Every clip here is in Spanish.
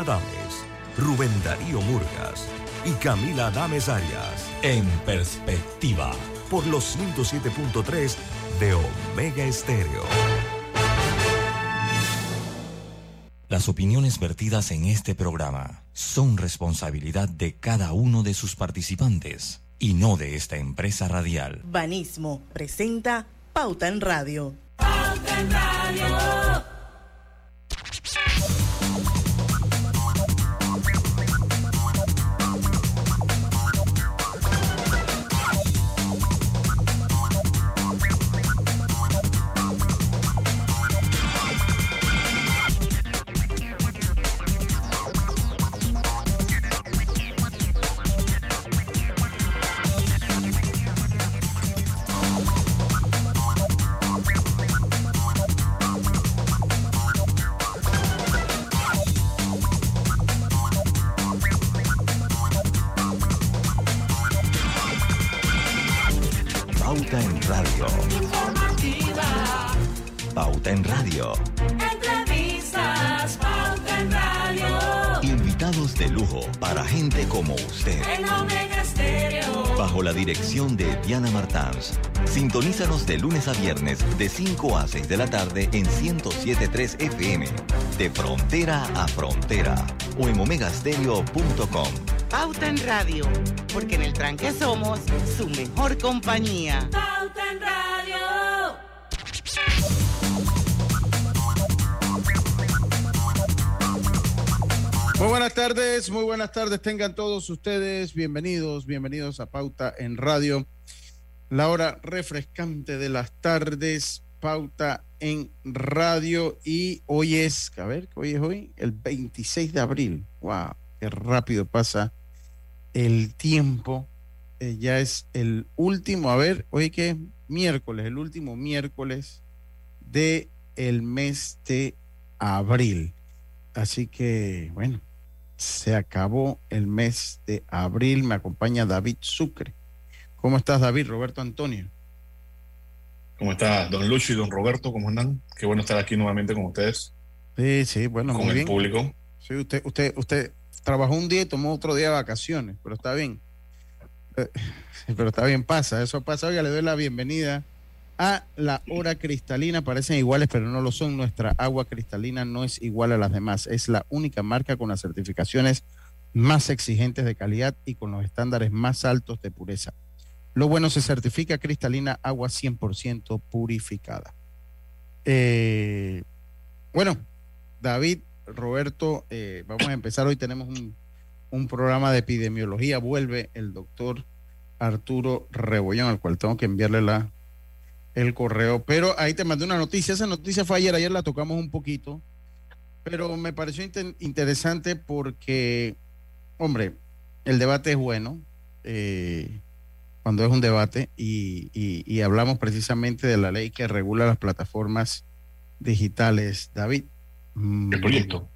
Adames, Rubén Darío Murgas y Camila Adames Arias. En perspectiva, por los 107.3 de Omega Estéreo. Las opiniones vertidas en este programa son responsabilidad de cada uno de sus participantes y no de esta empresa radial. Banismo presenta Pauta en Radio. Pauta en Radio. De lunes a viernes de 5 a 6 de la tarde en 1073 FM. De frontera a frontera. O en omegastereo.com. Pauta en Radio. Porque en el tranque somos su mejor compañía. Pauta en Radio. Muy buenas tardes, muy buenas tardes. Tengan todos ustedes bienvenidos, bienvenidos a Pauta en Radio. La hora refrescante de las tardes, Pauta en Radio. Y hoy es, a ver, hoy es hoy? El 26 de abril. ¡Wow! Qué rápido pasa el tiempo. Eh, ya es el último, a ver, hoy que miércoles, el último miércoles de el mes de abril. Así que, bueno, se acabó el mes de abril. Me acompaña David Sucre. ¿Cómo estás, David? Roberto Antonio. ¿Cómo estás, don Lucho y don Roberto? ¿Cómo andan? Qué bueno estar aquí nuevamente con ustedes. Sí, sí, bueno, con el público. Sí, usted, usted, usted trabajó un día y tomó otro día de vacaciones, pero está bien. Eh, pero está bien, pasa, eso pasa. Oiga, le doy la bienvenida a la hora cristalina. Parecen iguales, pero no lo son. Nuestra agua cristalina no es igual a las demás. Es la única marca con las certificaciones más exigentes de calidad y con los estándares más altos de pureza. Lo bueno se certifica cristalina agua 100% purificada. Eh, bueno, David, Roberto, eh, vamos a empezar. Hoy tenemos un, un programa de epidemiología. Vuelve el doctor Arturo Rebollón, al cual tengo que enviarle la el correo. Pero ahí te mandé una noticia. Esa noticia fue ayer, ayer la tocamos un poquito. Pero me pareció interesante porque, hombre, el debate es bueno. Eh, cuando es un debate y, hablamos precisamente de la ley que regula las plataformas digitales. David. Mm, el proyecto.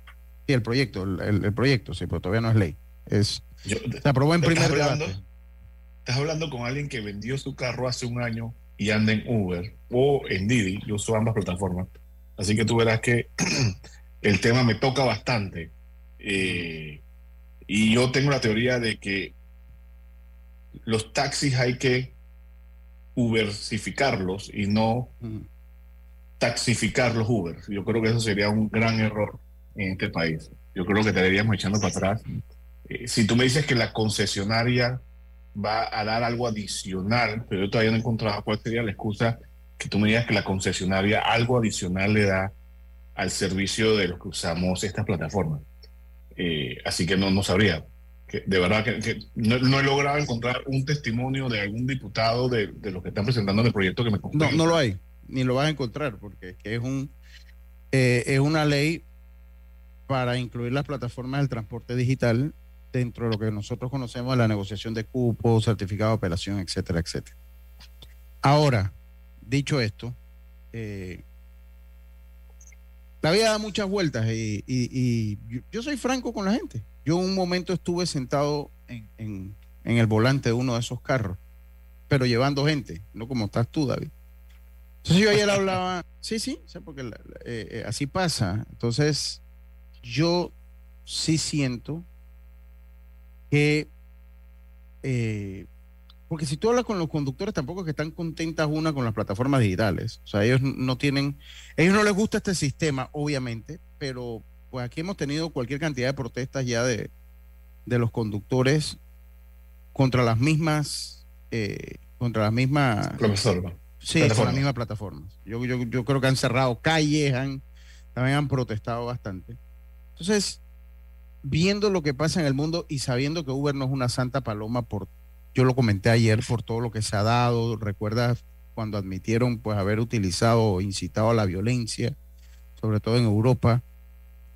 Sí, el proyecto, el, proyecto, sí, pero todavía no es ley. Es, se aprobó en primer hablando, Estás hablando con alguien que vendió su carro hace un año y anda en Uber o en Didi. Yo uso ambas plataformas. Así que tú verás que el tema me toca bastante. Eh, y yo tengo la teoría de que los taxis hay que ubersificarlos y no taxificar los Uber. Yo creo que eso sería un gran error en este país. Yo creo que te deberíamos echando para atrás. Eh, si tú me dices que la concesionaria va a dar algo adicional, pero yo todavía no he encontrado cuál sería la excusa que tú me digas que la concesionaria algo adicional le da al servicio de los que usamos estas plataformas. Eh, así que no, no sabría. De verdad que, no, he logrado encontrar un testimonio de algún diputado de, de los que están presentando el proyecto que me No, no lo hay, ni lo vas a encontrar, porque es, un, eh, es una ley para incluir las plataformas del transporte digital dentro de lo que nosotros conocemos la negociación de cupos, certificado de operación, etcétera, etcétera. Ahora, dicho esto, eh, la vida da muchas vueltas y, yo, soy franco con la gente. Yo un momento estuve sentado en, el volante de uno de esos carros, pero llevando gente, no como estás tú, David. Entonces yo ayer hablaba, sí, sí, porque eh, eh, así pasa. Entonces yo sí siento que, eh, porque si tú hablas con los conductores, tampoco es que están contentas una con las plataformas digitales. O sea, ellos no tienen, ellos no les gusta este sistema, obviamente, pero pues aquí hemos tenido cualquier cantidad de protestas ya de, de los conductores contra las mismas, eh, contra las mismas... Plataforma. Sí, con las mismas plataformas. Yo, yo, yo creo que han cerrado calles, han, también han protestado bastante. Entonces, viendo lo que pasa en el mundo y sabiendo que Uber no es una santa paloma por, yo lo comenté ayer, por todo lo que se ha dado, recuerdas cuando admitieron pues haber utilizado o incitado a la violencia, sobre todo en Europa,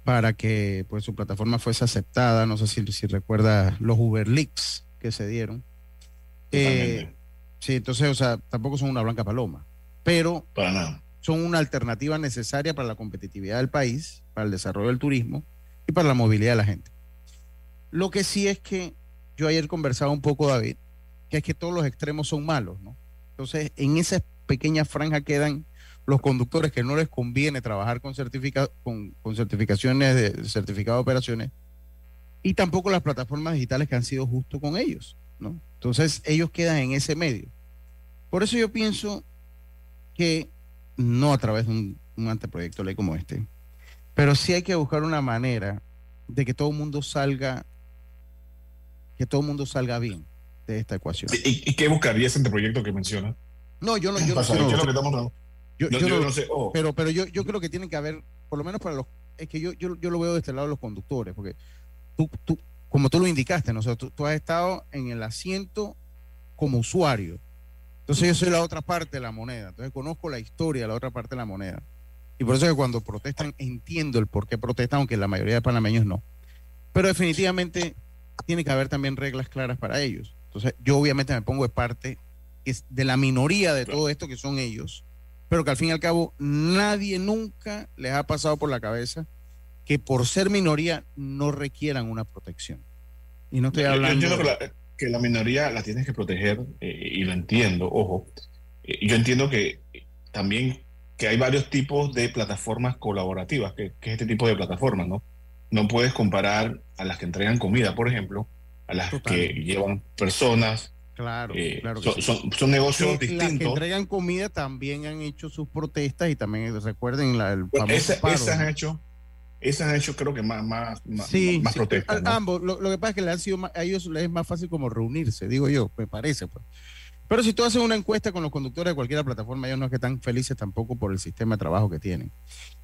para que pues su plataforma fuese aceptada, no sé si, si recuerda los Uber Leaks que se dieron. Eh, sí, entonces, o sea, tampoco son una blanca paloma, pero Para nada. son una alternativa necesaria para la competitividad del país, para el desarrollo del turismo y para la movilidad de la gente. Lo que sí es que yo ayer conversaba un poco, David, que es que todos los extremos son malos, ¿no? Entonces, en esa pequeña franja quedan los conductores que no les conviene trabajar con, certifica con, con certificaciones de certificado de operaciones y tampoco las plataformas digitales que han sido justo con ellos, ¿no? Entonces, ellos quedan en ese medio. Por eso yo pienso que no a través de un, un anteproyecto de ley como este, pero sí hay que buscar una manera de que todo el mundo salga, que todo el mundo salga bien de esta ecuación. ¿Y, y qué buscaría ese anteproyecto que menciona? No, yo no, yo no, Pasa, yo no- yo- Yo, yo yo no- no sé. oh, pero, pero yo, yo creo que tiene que haber, por lo menos para los, es que yo, yo, yo lo veo de este lado de los conductores, porque tú, tú como tú lo indicaste, ¿no? O sea, tú, tú has estado en el asiento como usuario. Entonces yo soy la otra parte de la moneda. Entonces conozco la historia de la otra parte de la moneda. Y por eso es que cuando protestan entiendo el por qué protestan, aunque la mayoría de panameños no. Pero definitivamente tiene que haber también reglas claras para ellos. Entonces yo obviamente me pongo de parte de la minoría de todo esto que son ellos, pero que al fin y al cabo nadie nunca les ha pasado por la cabeza que por ser minoría no requieran una protección. Y no estoy yo- yo hablando... entiendo que la, que la minoría la tienes que proteger eh, y lo entiendo, ojo. Eh, yo entiendo que también que hay varios tipos de plataformas colaborativas, que, que es este tipo de plataformas, ¿no? No puedes comparar a las que entregan comida, por ejemplo, a las Total. que llevan personas. Claro, eh, claro que son, sí. son, son negocios Sí, las que distintos. entregan comida también han hecho sus protestas y también recuerden la, el Bueno, famoso esa- paro, esas ¿no? han hecho, esas han hecho creo que más, más, Sí, más protestas. ambos. Lo, lo que pasa es que le han sido más- a ellos les es más fácil como reunirse, digo yo, me parece. Pues. Pero si tú haces una encuesta con los conductores de cualquier plataforma, ellos no es que están felices tampoco por el sistema de trabajo que tienen.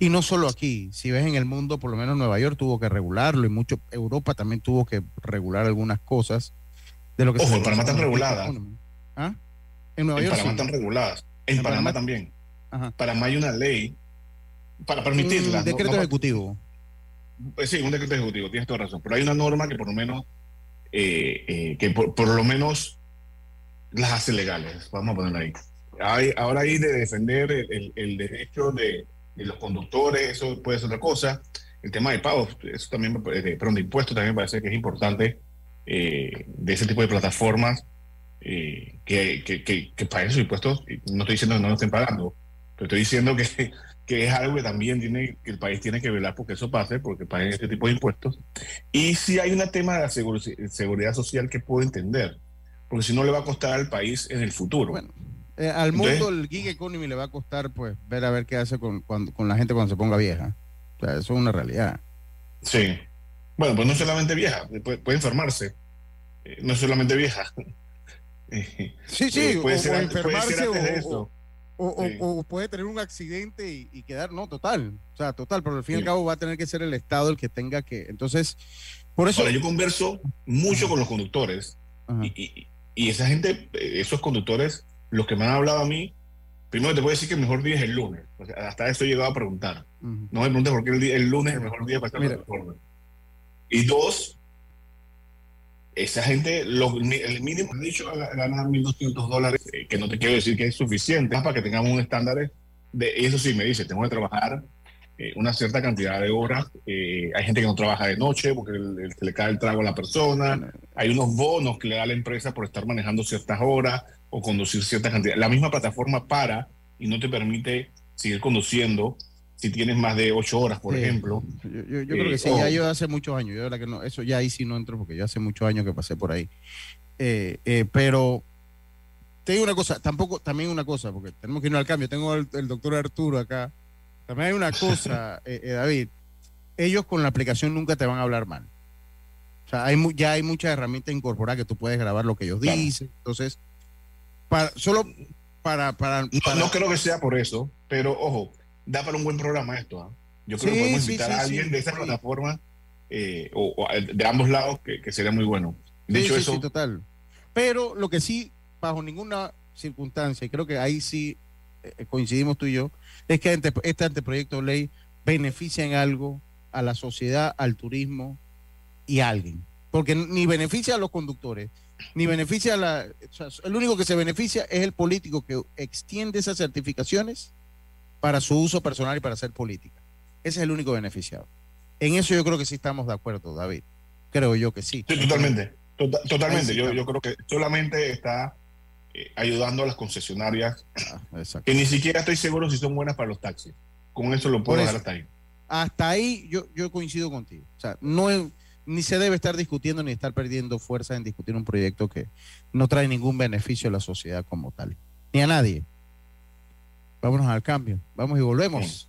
Y no solo aquí, si ves en el mundo, por lo menos Nueva York tuvo que regularlo y mucho Europa también tuvo que regular algunas cosas de lo que Ojo, se en Panamá están reguladas. ¿Ah? En Nueva En York Panamá sí. están reguladas. En, En Panamá, Panamá- también. Ajá. Panamá hay una ley para permitirla. Un no- decreto no- ejecutivo. eh, sí, un decreto ejecutivo, tienes toda razón. Pero hay una norma que por lo menos, eh, eh, que por, por lo menos las hace legales. Vamos a ponerla ahí. Hay, ahora hay de defender el, el- el derecho de, de los conductores, eso puede ser otra cosa. El tema de pagos, eso también, de, perdón, de impuestos también me parece que es importante eh, de ese tipo de plataformas eh, que, que, que, que paguen sus impuestos. No estoy diciendo que no lo estén pagando, pero estoy diciendo que, que es algo que también tiene, que el país tiene que velar porque eso pase, porque paguen este tipo de impuestos. Y si hay un tema de la seguro- seguridad social que puedo entender, porque si no le va a costar al país en el futuro. Bueno, eh, al Entonces- mundo el gig economy le va a costar pues ver a ver qué hace con, cuando- con la gente cuando se ponga vieja. O sea, eso es una realidad. Sí. Bueno, pues no solamente vieja, puede, puede enfermarse. Eh, no solamente vieja. Eh, Sí, eh, puede, ser, antes- puede ser enfermarse antes de o, eso. o- o- Sí. o puede tener un accidente y, y quedar, no, total. O sea, total, pero al fin y al Sí. cabo va a tener que ser el Estado el que tenga que. Entonces, por eso. Ahora, yo converso mucho con los conductores Ajá. y, y- y esa gente, eh, esos conductores, los que me han hablado a mí, primero te puedo decir que el mejor día es el lunes. O sea, hasta eso he llegado a preguntar. Ujú. No me preguntes por qué el, día- el lunes es el mejor día para estar Mira. Y dos, esa gente, lo- el mínimo, han dicho, ganar 1.200 dólares, eh, que no te quiero decir que es suficiente, para que tengamos un estándar de, eso sí me dice, tengo que trabajar eh, una cierta cantidad de horas. eh, hay gente que no trabaja de noche porque el- el- se le cae el trago a la persona. Hay unos bonos que le da la empresa por estar manejando ciertas horas o conducir cierta cantidad. La misma plataforma para y no te permite seguir conduciendo si tienes más de ocho horas, por Sí. ejemplo. Yo, yo- yo creo Eh, que sí, ya yo hace muchos años, yo de verdad que no, eso ya ahí sí no entro porque yo hace muchos años que pasé por ahí. Eh, eh, pero te digo una cosa, tampoco, también una cosa, porque tenemos que irnos al cambio. Tengo el, el doctor Arturo acá. También hay una cosa, eh, eh, David. Ellos con la aplicación nunca te van a hablar mal. O sea, hay ya hay muchas herramientas incorporadas que tú puedes grabar lo que ellos Claro. dicen. Entonces, para, solo para, para, No, para- no creo que sea por eso, pero ojo, da para un buen programa esto. ¿ah? Yo creo Sí, que podemos invitar sí, a alguien de esta sí. plataforma eh, o, o de ambos lados que, que sería muy bueno. De hecho, eso total. Pero lo que sí, bajo ninguna circunstancia, y creo que ahí sí eh, coincidimos tú y yo, es que ante- este anteproyecto de ley beneficia en algo a la sociedad, al turismo y a alguien. Porque ni beneficia a los conductores, ni beneficia a la... o sea, el único que se beneficia es el político que extiende esas certificaciones para su uso personal y para hacer política. Ese es el único beneficiado. En eso yo creo que sí estamos de acuerdo, David. Creo yo que sí. Sí, totalmente. Tota- totalmente. Sí Yo, yo creo que solamente está eh, ayudando a las concesionarias, Ah, que ni siquiera estoy seguro si son buenas para los taxis. Con eso lo puedo dejar hasta ahí. hasta ahí yo, yo coincido contigo. O sea, no es- ni se debe estar discutiendo ni estar perdiendo fuerza en discutir un proyecto que no trae ningún beneficio a la sociedad como tal, ni a nadie. Vámonos al cambio, vamos y volvemos.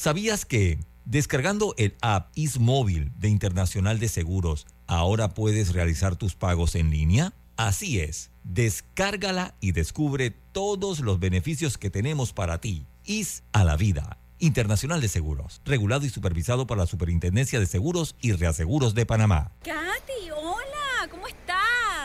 ¿Sabías que descargando el app Ismóvil de Internacional de Seguros, ahora puedes realizar tus pagos en línea? Así es, descárgala y descubre todos los beneficios que tenemos para ti. Is a la vida. Internacional de Seguros, regulado y supervisado por la Superintendencia de Seguros y Reaseguros de Panamá. Katy, hola, ¿cómo estás?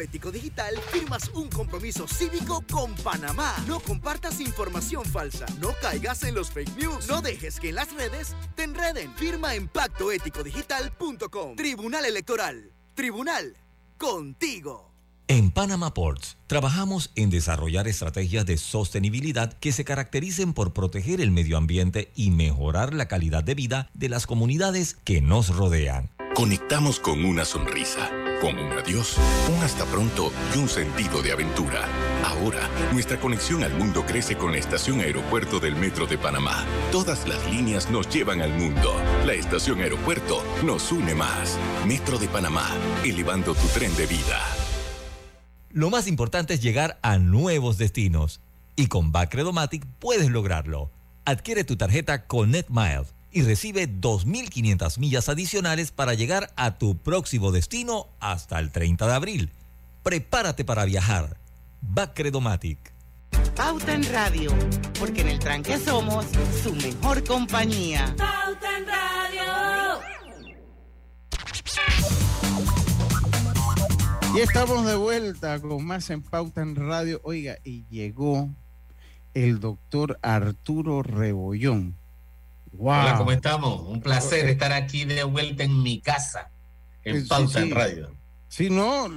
Ético Digital, firmas un compromiso cívico con Panamá. No compartas información falsa, no caigas en los fake news, no dejes que en las redes te enreden. Firma en pactoeticodigital.com. Tribunal Electoral. Tribunal. Contigo. En Panama Ports trabajamos en desarrollar estrategias de sostenibilidad que se caractericen por proteger el medio ambiente y mejorar la calidad de vida de las comunidades que nos rodean. Conectamos con una sonrisa, con un adiós, un hasta pronto y un sentido de aventura. Ahora, nuestra conexión al mundo crece con la estación aeropuerto del Metro de Panamá. Todas las líneas nos llevan al mundo. La estación aeropuerto nos une más. Metro de Panamá, elevando tu tren de vida. Lo más importante es llegar a nuevos destinos. Y con Bacredomatic puedes lograrlo. Adquiere tu tarjeta Connect Miles y recibe 2.500 millas adicionales para llegar a tu próximo destino hasta el 30 de abril. Prepárate para viajar. Bacredomatic. Pauta en Radio, porque en el tranque somos su mejor compañía. Pauta en Radio. Y estamos de vuelta con más en Pauta en Radio. Oiga, y llegó el doctor Arturo Rebollón. Wow. Hola, ¿cómo estamos? Un placer estar aquí de vuelta en mi casa, en Sí, Pauta sí. en Radio. Sí, no,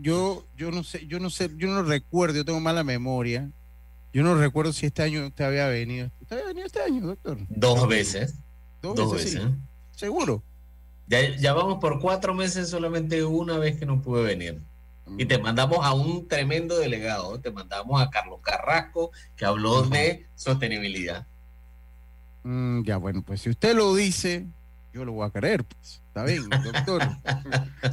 yo, yo no sé, yo no sé, yo no recuerdo, yo tengo mala memoria. Yo no recuerdo si este año usted había venido. ¿Usted había venido este año, doctor? Dos veces. Dos, Dos veces. sí. veces. ¿Seguro? Ya, ya vamos por cuatro meses, solamente una vez que no pude venir. Y te mandamos a un tremendo delegado, te mandamos a Carlos Carrasco, que habló de sostenibilidad. Mm, ya, bueno, pues si usted lo dice, yo lo voy a creer, pues. Está bien, doctor.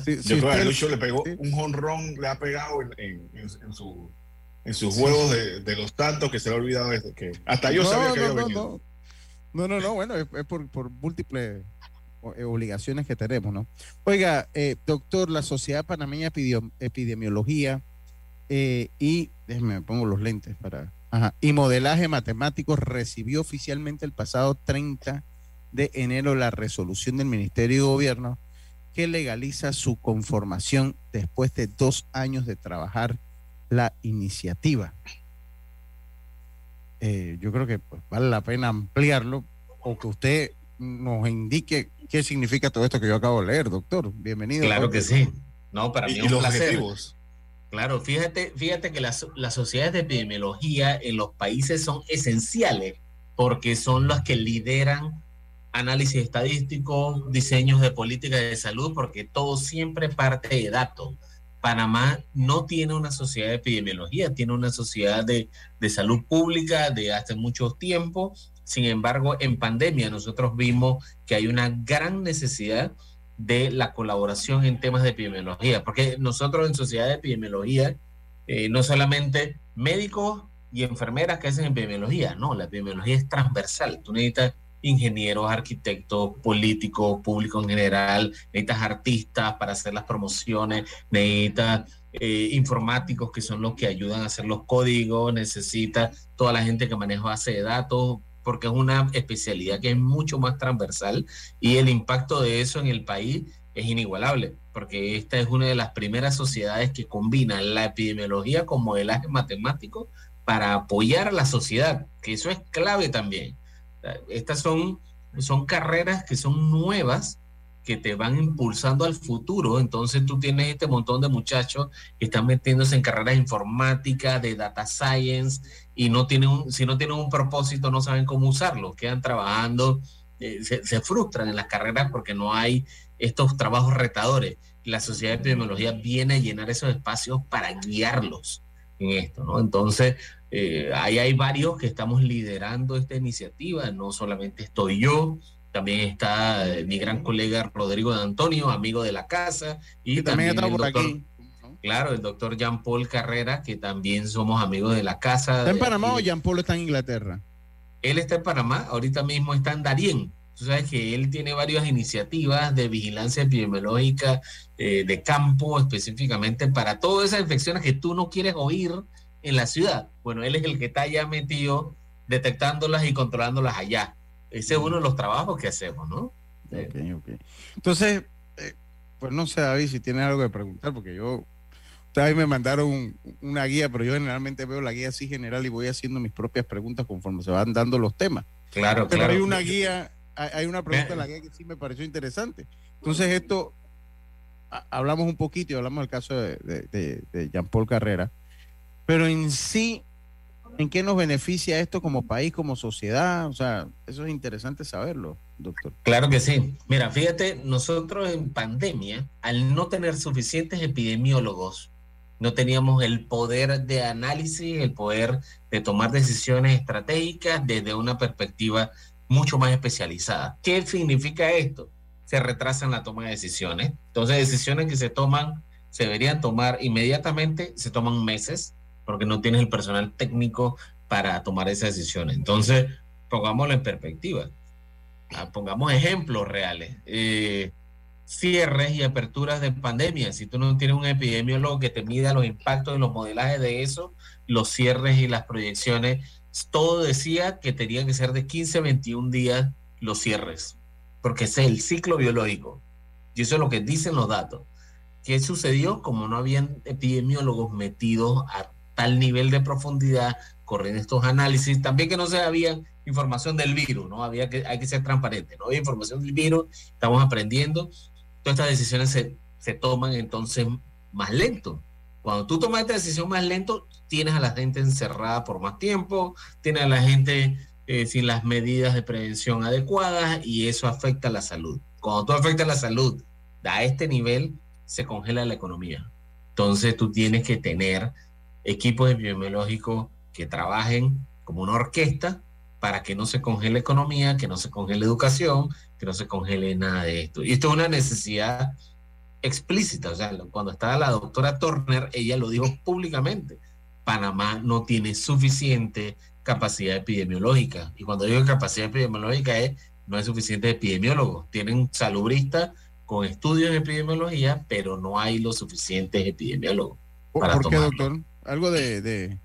Si- si Yo creo que usted- Lucho le pegó un jonrón, le ha pegado en, en- su, en sus juegos de, de los tantos que se le ha olvidado desde que hasta yo No, sabía que no, había no, venido. No, no, no, bueno, es, es por, por múltiples eh, obligaciones que tenemos, ¿no? Oiga, eh, doctor, la Sociedad Panameña de Epidemiología eh, y, déjeme, me pongo los lentes para, ajá, y modelaje matemático recibió oficialmente el pasado 30 de enero la resolución del Ministerio de Gobierno que legaliza su conformación después de dos años de trabajar la iniciativa. Eh, yo creo que pues, vale la pena ampliarlo o que usted nos indique qué significa todo esto que yo acabo de leer, doctor. Bienvenido. Claro que sí. No, para mí y es un los placer. objetivos. Claro, fíjate, fíjate que las, las sociedades de epidemiología en los países son esenciales porque son las que lideran análisis estadístico, diseños de políticas de salud, porque todo siempre parte de datos. Panamá no tiene una sociedad de epidemiología, tiene una sociedad de, de salud pública de hace mucho tiempo. Sin embargo, en pandemia nosotros vimos que hay una gran necesidad de la colaboración en temas de epidemiología, porque nosotros en Sociedad de Epidemiología, eh, no solamente médicos y enfermeras que hacen epidemiología, no, la epidemiología es transversal, tú necesitas ingenieros, arquitectos, políticos, público en general, necesitas artistas para hacer las promociones, necesitas eh, informáticos que son los que ayudan a hacer los códigos, necesitas toda la gente que maneja base de datos, porque es una especialidad que es mucho más transversal y el impacto de eso en el país es inigualable, porque esta es una de las primeras sociedades que combina la epidemiología con modelaje matemático para apoyar a la sociedad, que eso es clave también. Estas son, son carreras que son nuevas, que te van impulsando al futuro. Entonces tú tienes este montón de muchachos que están metiéndose en carreras informáticas, de data science, y no tienen un, si no tienen un propósito, no saben cómo usarlo, quedan trabajando, eh, se, frustran en las carreras porque no hay estos trabajos retadores. La sociedad de epidemiología viene a llenar esos espacios para guiarlos en esto, ¿no? Entonces, eh, ahí hay varios que estamos liderando esta iniciativa, no solamente estoy yo, también está eh, mi gran colega Rodrigo de Antonio, amigo de la casa, y Que también también, está por doctor, aquí. claro, el doctor Jean Paul Carrera, que también somos amigos de la casa. ¿Está en Panamá aquí o Jean Paul está en Inglaterra? él está en Panamá, ahorita mismo está en Darién. Tú sabes que él tiene varias iniciativas de vigilancia epidemiológica eh, de campo específicamente para todas esas infecciones que tú no quieres oír en la ciudad. Bueno, él es el que está allá metido detectándolas y controlándolas allá. Ese es uno de los trabajos que hacemos, ¿no? Ok, ok. Entonces, eh, pues no sé, David, si tienes algo que preguntar, porque yo, ustedes me mandaron un- una guía, pero yo generalmente veo la guía así general y voy haciendo mis propias preguntas conforme se van dando los temas. Claro, Pero claro. hay una guía, hay, hay una pregunta en la guía que sí me pareció interesante. Entonces, esto, a- hablamos un poquito y hablamos del caso de, de, de- de Jean Paul Carrera, pero en sí, ¿en qué nos beneficia esto como país, como sociedad? O sea, eso es interesante saberlo, doctor. Claro que sí. Mira, fíjate, nosotros en pandemia, al no tener suficientes epidemiólogos, no teníamos el poder de análisis, el poder de tomar decisiones estratégicas desde una perspectiva mucho más especializada. ¿Qué significa esto? Se retrasan la toma de decisiones. Entonces, decisiones que se toman, se deberían tomar inmediatamente, se toman meses, porque no tienes el personal técnico para tomar esas decisiones. Entonces, pongámoslo en perspectiva. Ah, pongamos ejemplos reales. Eh, cierres y aperturas de pandemia. Si tú no tienes un epidemiólogo que te mida los impactos y los modelajes de eso, los cierres y las proyecciones, todo decía que tenían que ser de 15 a 21 días los cierres, porque ese es el ciclo biológico. Y eso es lo que dicen los datos. ¿Qué sucedió? Como no habían epidemiólogos metidos a tal nivel de profundidad, corriendo estos análisis, también que no se había información del virus, ¿no? Había que, hay que ser transparente, no había información del virus, estamos aprendiendo, todas estas decisiones se, se toman entonces más lento. Cuando tú tomas esta decisión más lento, tienes a la gente encerrada por más tiempo, tienes a la gente eh, sin las medidas de prevención adecuadas y eso afecta a la salud. Cuando tú afectas la salud a este nivel, se congela la economía. Entonces tú tienes que tener equipos epidemiológicos que trabajen como una orquesta para que no se congele economía, que no se congele educación, que no se congele nada de esto. Y esto es una necesidad explícita. O sea, cuando estaba la doctora Turner, ella lo dijo públicamente. Panamá no tiene suficiente capacidad epidemiológica. Y cuando digo capacidad epidemiológica es, no hay suficientes epidemiólogos. Tienen salubristas con estudios en epidemiología, pero no hay los suficientes epidemiólogos. Para ¿Por qué, doctor? Algo de,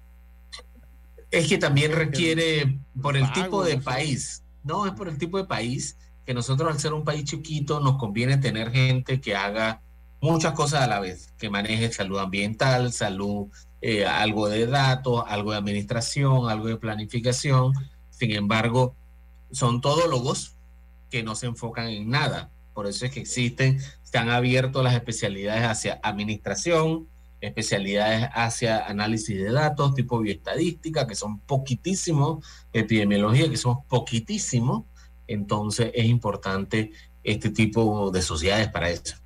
Es que también requiere, por el tipo de país, no, es por el tipo de país, que nosotros al ser un país chiquito nos conviene tener gente que haga muchas cosas a la vez, que maneje salud ambiental, salud, eh, algo de datos, algo de administración, algo de planificación. Sin embargo, son todólogos que no se enfocan en nada. Por eso es que existen, están abiertos las especialidades hacia administración, especialidades hacia análisis de datos, tipo bioestadística, que son poquitísimos, epidemiología, que son poquitísimos. Entonces es importante este tipo de sociedades para eso.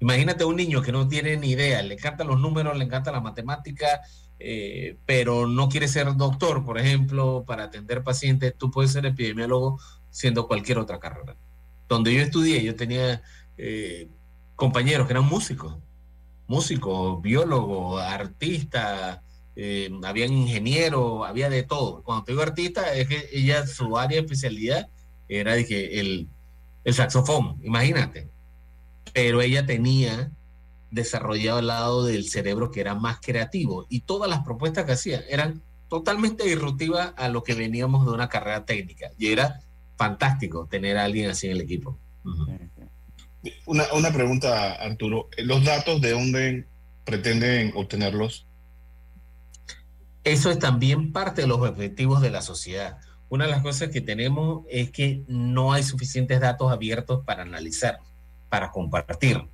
Imagínate un niño que no tiene ni idea, le encantan los números, le encanta la matemática, eh, pero no quiere ser doctor, por ejemplo, para atender pacientes, tú puedes ser epidemiólogo siendo cualquier otra carrera. Donde yo estudié, yo tenía eh, compañeros que eran músicos, músicos, biólogos, artistas, eh, habían ingenieros, había de todo. Cuando te digo artista, es que ella, su área de especialidad era dije, el, el saxofón, imagínate pero ella tenía desarrollado el lado del cerebro que era más creativo y todas las propuestas que hacía eran totalmente disruptivas a lo que veníamos de una carrera técnica y era fantástico tener a alguien así en el equipo. Una, una pregunta, Arturo. ¿Los datos de dónde pretenden obtenerlos? Eso es también parte de los objetivos de la sociedad. Una de las cosas que tenemos es que no hay suficientes datos abiertos para analizar para compartir,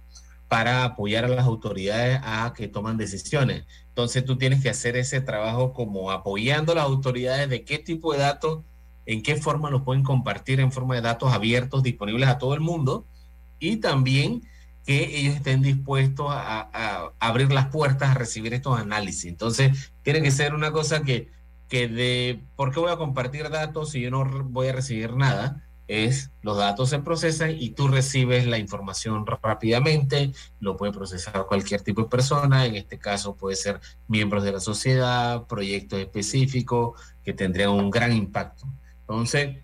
para apoyar a las autoridades a que toman decisiones. Entonces tú tienes que hacer ese trabajo como apoyando a las autoridades de qué tipo de datos, en qué forma los pueden compartir en forma de datos abiertos disponibles a todo el mundo y también que ellos estén dispuestos a, abrir las puertas a recibir estos análisis. Entonces tiene que ser una cosa que, que de, ¿por qué voy a compartir datos si yo no voy a recibir nada? es los datos se procesan y tú recibes la información rápidamente, lo puede procesar cualquier tipo de persona, en este caso puede ser miembros de la sociedad, proyectos específicos que tendrían un gran impacto. Entonces,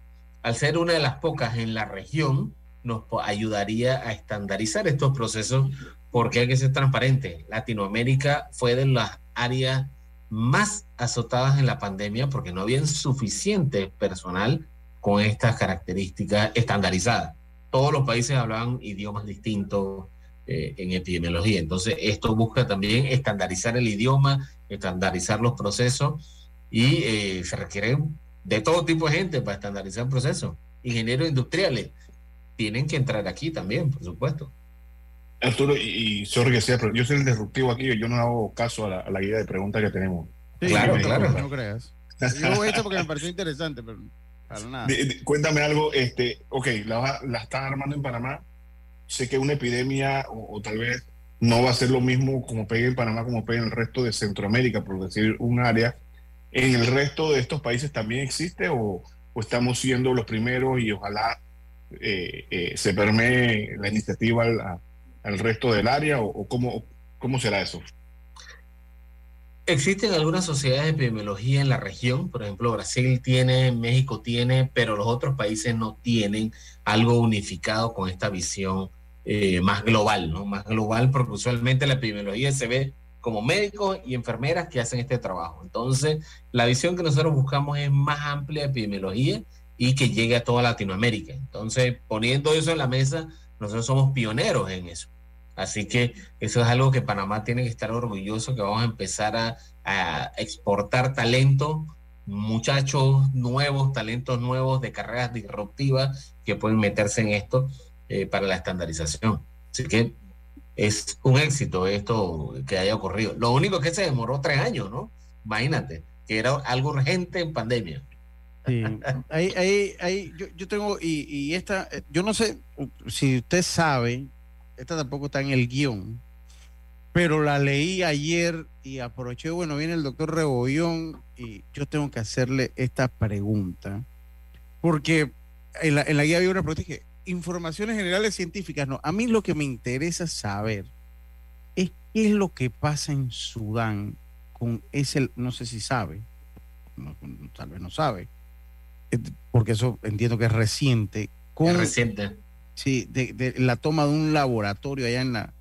al ser una de las pocas en la región, nos ayudaría a estandarizar estos procesos porque hay que ser transparente. Latinoamérica fue de las áreas más azotadas en la pandemia porque no había suficiente personal con estas características estandarizadas. Todos los países hablaban idiomas distintos eh, en epidemiología. Entonces, esto busca también estandarizar el idioma, estandarizar los procesos y eh, se requiere de todo tipo de gente para estandarizar el proceso. Ingenieros industriales tienen que entrar aquí también, por supuesto. Arturo, y, sorry que sea, pero yo soy el disruptivo aquí, yo no hago caso a la, guía de preguntas que tenemos. claro, claro. No creas. Yo hago esto porque me pareció interesante, pero cuéntame algo, este, ok, la, la, están armando en Panamá. Sé que una epidemia, o, tal vez no va a ser lo mismo como pegue en Panamá como pegue en el resto de Centroamérica, por decir un área. ¿En el resto de estos países también existe o, estamos siendo los primeros y ojalá eh, eh, se permee la iniciativa al, al, resto del área o, cómo, cómo será eso? Existen algunas sociedades de epidemiología en la región, por ejemplo, Brasil tiene, México tiene, pero los otros países no tienen algo unificado con esta visión eh, más global, ¿no? Más global, porque usualmente la epidemiología se ve como médicos y enfermeras que hacen este trabajo. Entonces, la visión que nosotros buscamos es más amplia de epidemiología y que llegue a toda Latinoamérica. Entonces, poniendo eso en la mesa, nosotros somos pioneros en eso. Así que eso es algo que Panamá tiene que estar orgulloso, que vamos a empezar a, exportar talento, muchachos nuevos, talentos nuevos de carreras disruptivas que pueden meterse en esto eh, para la estandarización. Así que es un éxito esto que haya ocurrido. Lo único que se demoró tres años, ¿no? Imagínate, que era algo urgente en pandemia. Sí, ahí, ahí, ahí, yo, yo tengo, y, y esta, eh, yo no sé si usted sabe, esta tampoco está en el guion, pero la leí ayer y aproveché, bueno, viene el doctor Rebollón y yo tengo que hacerle esta pregunta, porque en la, en la guía había una que informaciones generales científicas, no, a mí lo que me interesa saber es qué es lo que pasa en Sudán con ese, no sé si sabe, no, tal vez no sabe, porque eso entiendo que es reciente. Con, Es reciente. Sí, de, de la toma de un laboratorio allá en la,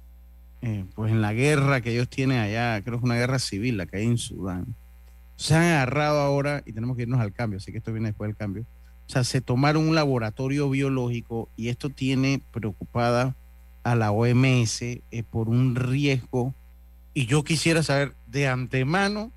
eh, pues en la guerra que ellos tienen allá, creo que es una guerra civil la que hay en Sudán. Se han agarrado ahora, y tenemos que irnos al cambio, así que esto viene después del cambio. O sea, se tomaron un laboratorio biológico y esto tiene preocupada a la OMS eh, por un riesgo. Y yo quisiera saber de antemano,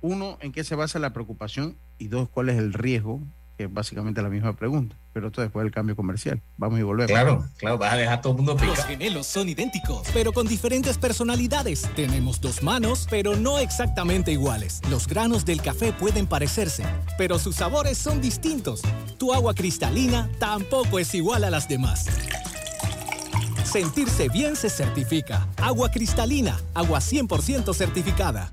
uno, en qué se basa la preocupación y dos, cuál es el riesgo, que es básicamente la misma pregunta. Pero esto después del cambio comercial. Vamos y volvemos. Claro, claro, vas a dejar a todo el mundo Los picado. gemelos son idénticos, pero con diferentes personalidades. Tenemos dos manos, pero no exactamente iguales. Los granos del café pueden parecerse, pero sus sabores son distintos. Tu agua cristalina tampoco es igual a las demás. Sentirse bien se certifica. Agua cristalina, agua 100% certificada.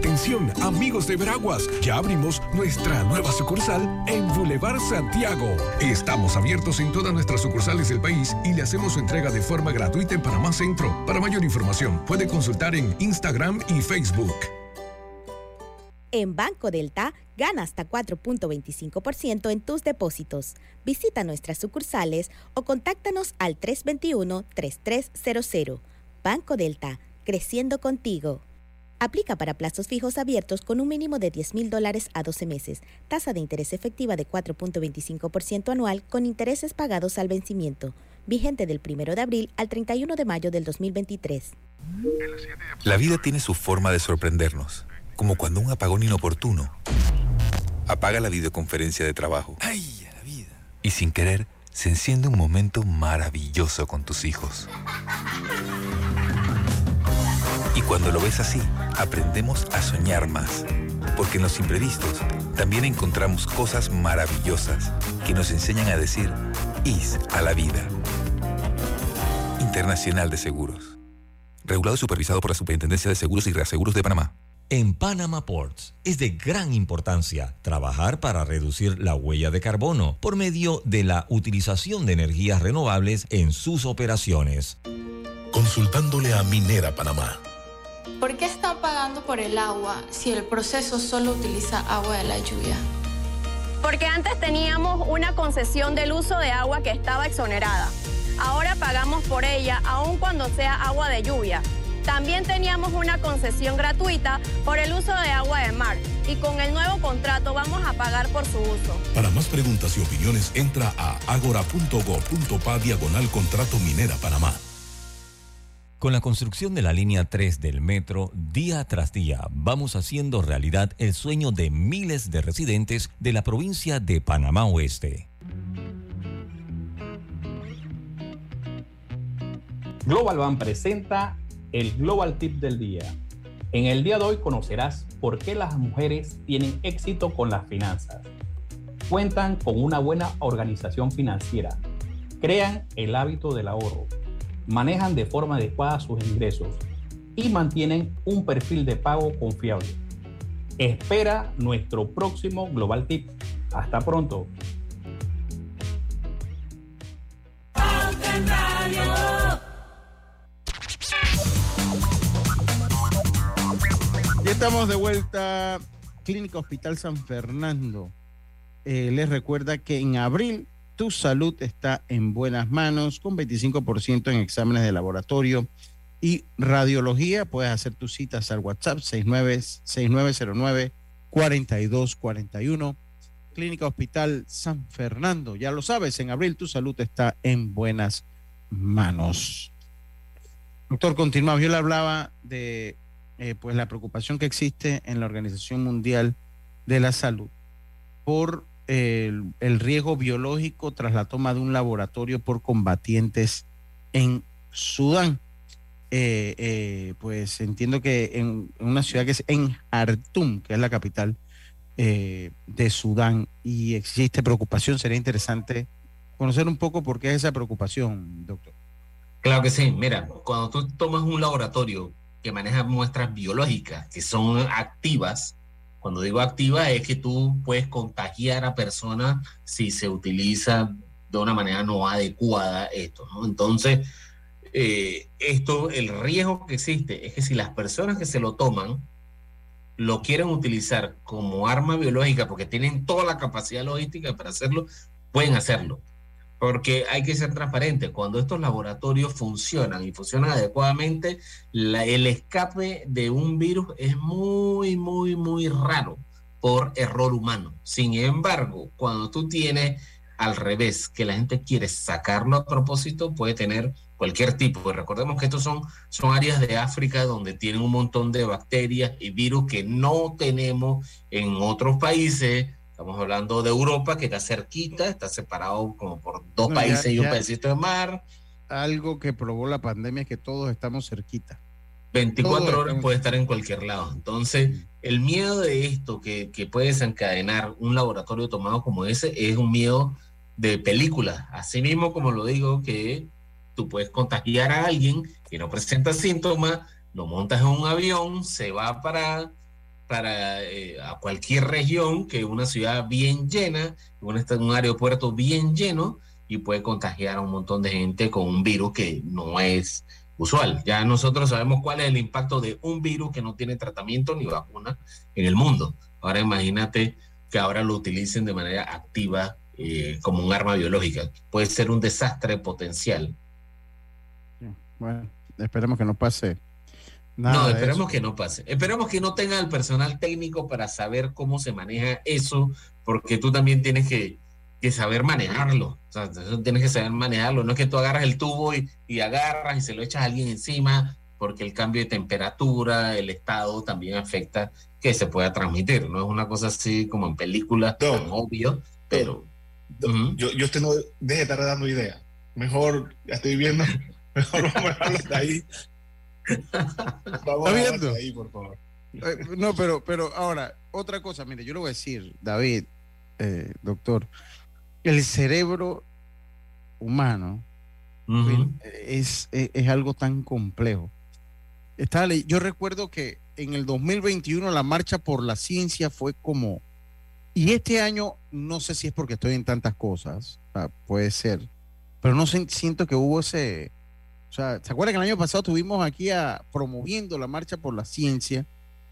Atención, amigos de Veraguas, ya abrimos nuestra nueva sucursal en Boulevard Santiago. Estamos abiertos en todas nuestras sucursales del país y le hacemos su entrega de forma gratuita en Panamá Centro. Para mayor información, puede consultar en Instagram y Facebook. En Banco Delta, gana hasta 4.25% en tus depósitos. Visita nuestras sucursales o contáctanos al 321-3300. Banco Delta, creciendo contigo. Aplica para plazos fijos abiertos con un mínimo de 10 mil dólares a 12 meses. Tasa de interés efectiva de 4.25% anual con intereses pagados al vencimiento. Vigente del 1 de abril al 31 de mayo del 2023. La vida tiene su forma de sorprendernos, como cuando un apagón inoportuno apaga la videoconferencia de trabajo. ¡Ay, la vida! Y sin querer, se enciende un momento maravilloso con tus hijos. Y cuando lo ves así, aprendemos a soñar más. Porque en los imprevistos también encontramos cosas maravillosas que nos enseñan a decir IS a la vida. Internacional de Seguros. Regulado y supervisado por la Superintendencia de Seguros y Reaseguros de Panamá. En Panama Ports es de gran importancia trabajar para reducir la huella de carbono por medio de la utilización de energías renovables en sus operaciones. Consultándole a Minera Panamá. ¿Por qué están pagando por el agua si el proceso solo utiliza agua de la lluvia? Porque antes teníamos una concesión del uso de agua que estaba exonerada. Ahora pagamos por ella aun cuando sea agua de lluvia. También teníamos una concesión gratuita por el uso de agua de mar y con el nuevo contrato vamos a pagar por su uso. Para más preguntas y opiniones, entra a agora.go.pa diagonal contrato Minera Panamá. Con la construcción de la línea 3 del metro, día tras día vamos haciendo realidad el sueño de miles de residentes de la provincia de Panamá Oeste. Global Ban presenta el Global Tip del Día. En el día de hoy conocerás por qué las mujeres tienen éxito con las finanzas. Cuentan con una buena organización financiera, crean el hábito del ahorro, manejan de forma adecuada sus ingresos y mantienen un perfil de pago confiable. Espera nuestro próximo Global Tip. Hasta pronto. Ya estamos de vuelta. Clínica Hospital San Fernando. Eh, les recuerda que en abril tu salud está en buenas manos con 25% en exámenes de laboratorio, y radiología. Puedes hacer tus citas al WhatsApp 69, 6909 4241. Clínica Hospital San Fernando. Ya lo sabes, en abril tu salud está en buenas manos. Doctor, continuamos. Yo le hablaba de eh, pues la preocupación que existe en la Organización Mundial de la Salud por el, riesgo biológico tras la toma de un laboratorio por combatientes en Sudán. Eh, eh, pues entiendo que en, una ciudad que es en Khartoum, que es la capital eh, de Sudán, y existe preocupación, sería interesante conocer un poco por qué es esa preocupación, doctor. Claro que sí, mira, cuando tú tomas un laboratorio que maneja muestras biológicas que son activas, cuando digo activa es que tú puedes contagiar a personas si se utiliza de una manera no adecuada esto, ¿no? Entonces, eh, esto, el riesgo que existe es que si las personas que se lo toman lo quieren utilizar como arma biológica porque tienen toda la capacidad logística para hacerlo, pueden hacerlo. Porque hay que ser transparente. Cuando estos laboratorios funcionan y funcionan adecuadamente, el escape de un virus es muy, muy, muy raro por error humano. Sin embargo, cuando tú tienes al revés, que la gente quiere sacarlo a propósito, puede tener cualquier tipo. Recordemos que estos son, son áreas de África donde tienen un montón de bacterias y virus que no tenemos en otros países. Estamos hablando de Europa, que está cerquita, está separado como por dos No, países ya- y un ya- pedacito de mar. Algo que probó la pandemia es que todos estamos cerquita. 24 Todo horas puede estar en cualquier lado. Entonces, el miedo de esto que, que puede desencadenar un laboratorio tomado como ese es un miedo de película. Así mismo como lo digo, que tú puedes contagiar a alguien que no presenta síntomas, lo montas en un avión, se va para, para eh, a cualquier región, que una ciudad bien llena, un aeropuerto bien lleno, y puede contagiar a un montón de gente con un virus que no es usual. Ya nosotros sabemos cuál es el impacto de un virus que no tiene tratamiento ni vacuna en el mundo. Ahora imagínate que ahora lo utilicen de manera activa eh, como un arma biológica. Puede ser un desastre potencial. Bueno, esperemos que no pase nada. no, esperemos que no pase. Esperemos que no tenga el personal técnico para saber cómo se maneja eso, porque tú también tienes que, que saber manejarlo. O sea, tú tienes que saber manejarlo. No es que tú agarras el tubo y, y agarras y se lo echas a alguien encima, porque el cambio de temperatura, el estado también afecta que se pueda transmitir. No es una cosa así como en películas, tan obvio, pero Yo, yo usted no deje de estar dando ideas. Mejor, ya estoy viendo, mejor vamos a dejarlo hasta ahí. Vamos ¿Está viendo? hasta ahí, por favor. Eh, no, pero, pero ahora, otra cosa, mire, yo le voy a decir, David, eh, doctor, el cerebro humano es, es, es algo tan complejo. Estaba ley- yo recuerdo que en el 2021 la marcha por la ciencia fue como, y este año no sé si es porque estoy en tantas cosas, sea, puede ser, pero no siento que hubo ese, o sea, ¿se acuerdan que el año pasado estuvimos aquí a, promoviendo la marcha por la ciencia?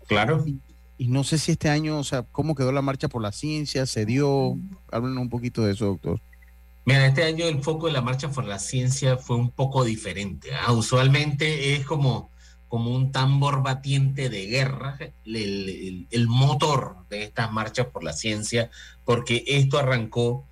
Claro. Y, y no sé si este año, o sea, cómo quedó la marcha por la ciencia, se dio, háblenos un poquito de eso, doctor. Mira, este año el foco de la Marcha por la Ciencia fue un poco diferente. ¿ah? Usualmente es como, como un tambor batiente de guerra, el, el- el motor de estas marchas por la ciencia, porque esto arrancó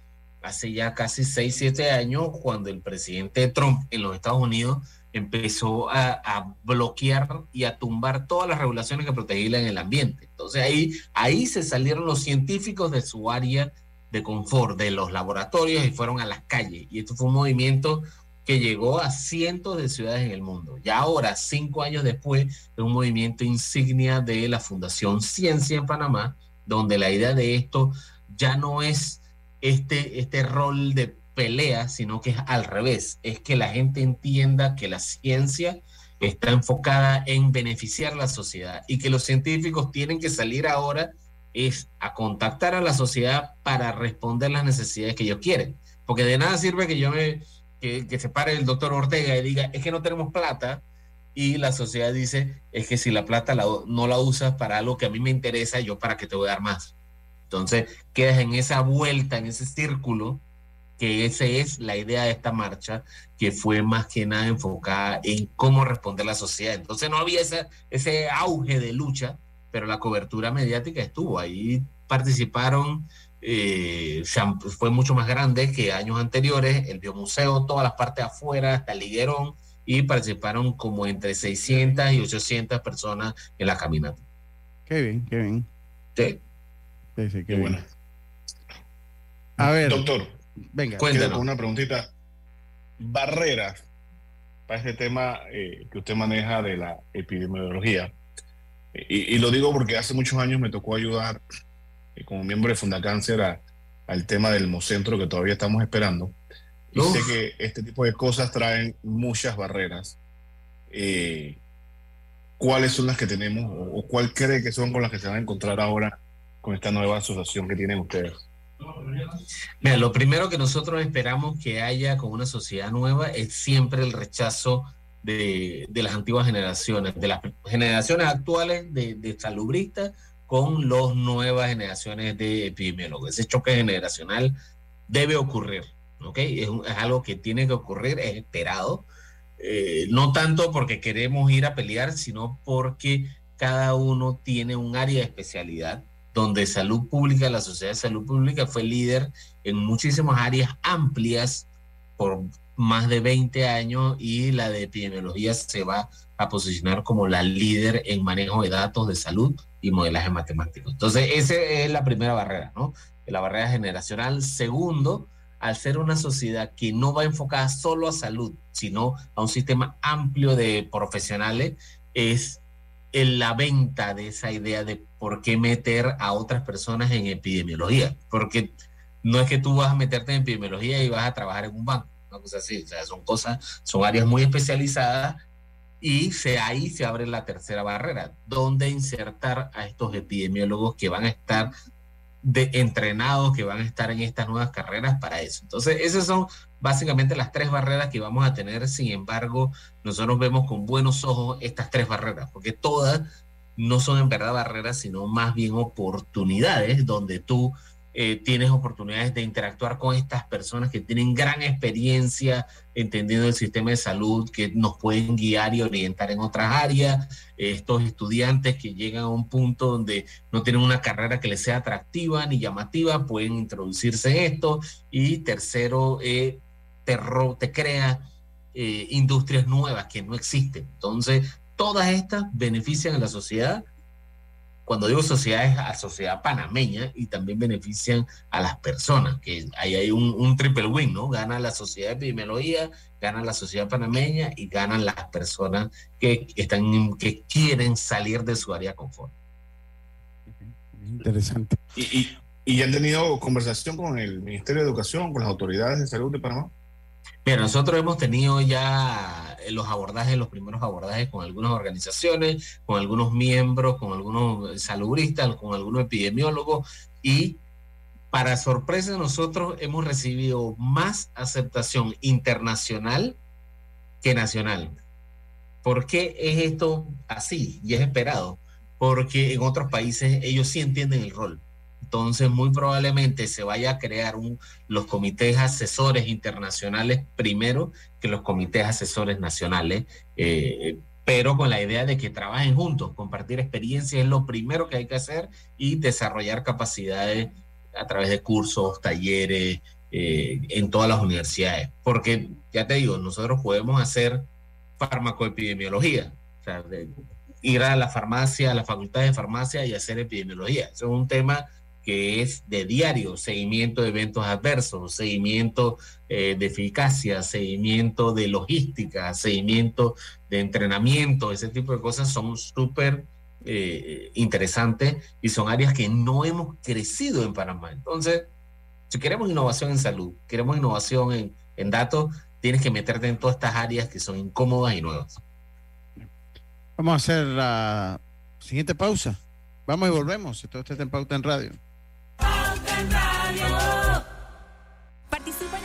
hace ya casi 6, 7 años, cuando el presidente Trump en los Estados Unidos empezó a, bloquear y a tumbar todas las regulaciones que protegían el ambiente. Entonces ahí, ahí se salieron los científicos de su área de confort de los laboratorios y fueron a las calles. Y esto fue un movimiento que llegó a cientos de ciudades en el mundo. Y ahora, cinco años después, es un movimiento insignia de la Fundación Ciencia en Panamá, donde la idea de esto ya no es este, este rol de pelea, sino que es al revés, es que la gente entienda que la ciencia está enfocada en beneficiar la sociedad y que los científicos tienen que salir ahora es a contactar a la sociedad para responder las necesidades que ellos quieren. Porque de nada sirve que yo me, que, que se pare el doctor Ortega y diga, es que no tenemos plata, y la sociedad dice, es que si la plata la- no la usas para algo que a mí me interesa, yo para qué te voy a dar más. Entonces quedas en esa vuelta, en ese círculo, que esa es la idea de esta marcha, que fue más que nada enfocada en cómo responder la sociedad. Entonces no había ese, ese auge de lucha, pero la cobertura mediática estuvo. Ahí participaron, eh, fue mucho más grande que años anteriores, el biomuseo, todas las partes afuera, hasta liguerón, y participaron como entre 600 y 800 personas en la caminata. Qué bien, qué bien. Sí. Sí, sí, qué, bueno. A ver. Doctor, venga. Con una preguntita. Barreras para este tema eh, que usted maneja de la epidemiología. Y, y, lo digo porque hace muchos años me tocó ayudar eh, como miembro de Fundacáncer a, al tema del Mocentro que todavía estamos esperando. Y sé que este tipo de cosas traen muchas barreras. Eh, ¿Cuáles son las que tenemos o, o cuál cree que son con las que se van a encontrar ahora con esta nueva asociación que tienen ustedes? Mira, lo primero que nosotros esperamos que haya con una sociedad nueva es siempre el rechazo de, de las antiguas generaciones, de las generaciones actuales de, de salubristas con las nuevas generaciones de epidemiólogos. Ese choque generacional debe ocurrir, ¿ok? Es, es algo que tiene que ocurrir, es esperado, eh, no tanto porque queremos ir a pelear, sino porque cada uno tiene un área de especialidad donde salud pública, la Sociedad de Salud Pública fue líder en muchísimas áreas amplias por más de 20 años y la de epidemiología se va a posicionar como la líder en manejo de datos de salud y modelaje matemático. Entonces, esa es la primera barrera, ¿no? La barrera generacional. Segundo, al ser una sociedad que no va enfocada solo a salud, sino a un sistema amplio de profesionales, es en la venta de esa idea de por qué meter a otras personas en epidemiología, porque no es que tú vas a meterte en epidemiología y vas a trabajar en un banco, una cosa así, o sea, son cosas, son áreas muy especializadas y se, ahí se abre la tercera barrera, donde insertar a estos epidemiólogos que van a estar de entrenados, que van a estar en estas nuevas carreras para eso. Entonces, esas son básicamente las tres barreras que vamos a tener. Sin embargo, nosotros vemos con buenos ojos estas tres barreras, porque todas no son en verdad barreras, sino más bien oportunidades donde tú eh, tienes oportunidades de interactuar con estas personas que tienen gran experiencia entendiendo el sistema de salud, que nos pueden guiar y orientar en otras áreas. Estos estudiantes que llegan a un punto donde no tienen una carrera que les sea atractiva ni llamativa, pueden introducirse en esto. Y tercero, eh, te, te crea eh, industrias nuevas que no existen. Entonces, todas estas benefician a la sociedad cuando digo sociedad es a sociedad panameña y también benefician a las personas, que ahí hay un, un, triple win, ¿no? Gana la sociedad de epidemiología, gana la sociedad panameña y ganan las personas que están que quieren salir de su área de confort. Interesante. ¿Y, y, y han tenido conversación con el Ministerio de Educación, con las autoridades de salud de Panamá? Mira, nosotros hemos tenido ya los abordajes, los primeros abordajes con algunas organizaciones, con algunos miembros, con algunos salubristas, con algunos epidemiólogos y para sorpresa de nosotros hemos recibido más aceptación internacional que nacional. ¿Por qué es esto así? Y es esperado. Porque en otros países ellos sí entienden el rol. Entonces, muy probablemente se vaya a crear un, los comités asesores internacionales primero que los comités asesores nacionales, eh, pero con la idea de que trabajen juntos, compartir experiencias es lo primero que hay que hacer y desarrollar capacidades a través de cursos, talleres, eh, en todas las universidades. Porque, ya te digo, nosotros podemos hacer farmacoepidemiología, o sea, de, ir a la farmacia, a la facultad de farmacia y hacer epidemiología. Eso es un tema que es de diario, seguimiento de eventos adversos, seguimiento eh, de eficacia, seguimiento de logística, seguimiento de entrenamiento, ese tipo de cosas son súper eh, interesantes y son áreas que no hemos crecido en Panamá. Entonces, si queremos innovación en salud, queremos innovación en, en datos, tienes que meterte en todas estas áreas que son incómodas y nuevas. Vamos a hacer la siguiente pausa. Vamos y volvemos. Esto está en Pauta en Radio. Participa en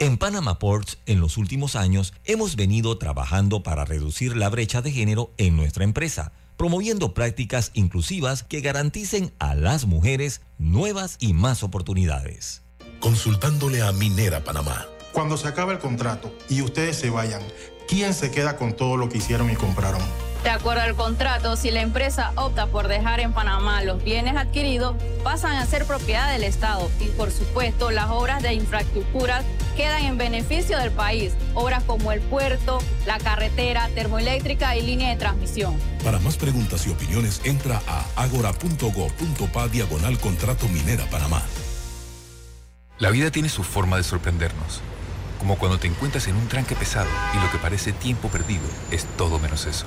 En Panama Ports, en los últimos años, hemos venido trabajando para reducir la brecha de género en nuestra empresa, promoviendo prácticas inclusivas que garanticen a las mujeres nuevas y más oportunidades. Consultándole a Minera Panamá. Cuando se acabe el contrato y ustedes se vayan, ¿quién se queda con todo lo que hicieron y compraron? De acuerdo al contrato, si la empresa opta por dejar en Panamá los bienes adquiridos, pasan a ser propiedad del Estado y por supuesto las obras de infraestructura quedan en beneficio del país, obras como el puerto, la carretera, termoeléctrica y línea de transmisión. Para más preguntas y opiniones entra a agora.go.pa diagonal contrato minera Panamá. La vida tiene su forma de sorprendernos, como cuando te encuentras en un tranque pesado y lo que parece tiempo perdido es todo menos eso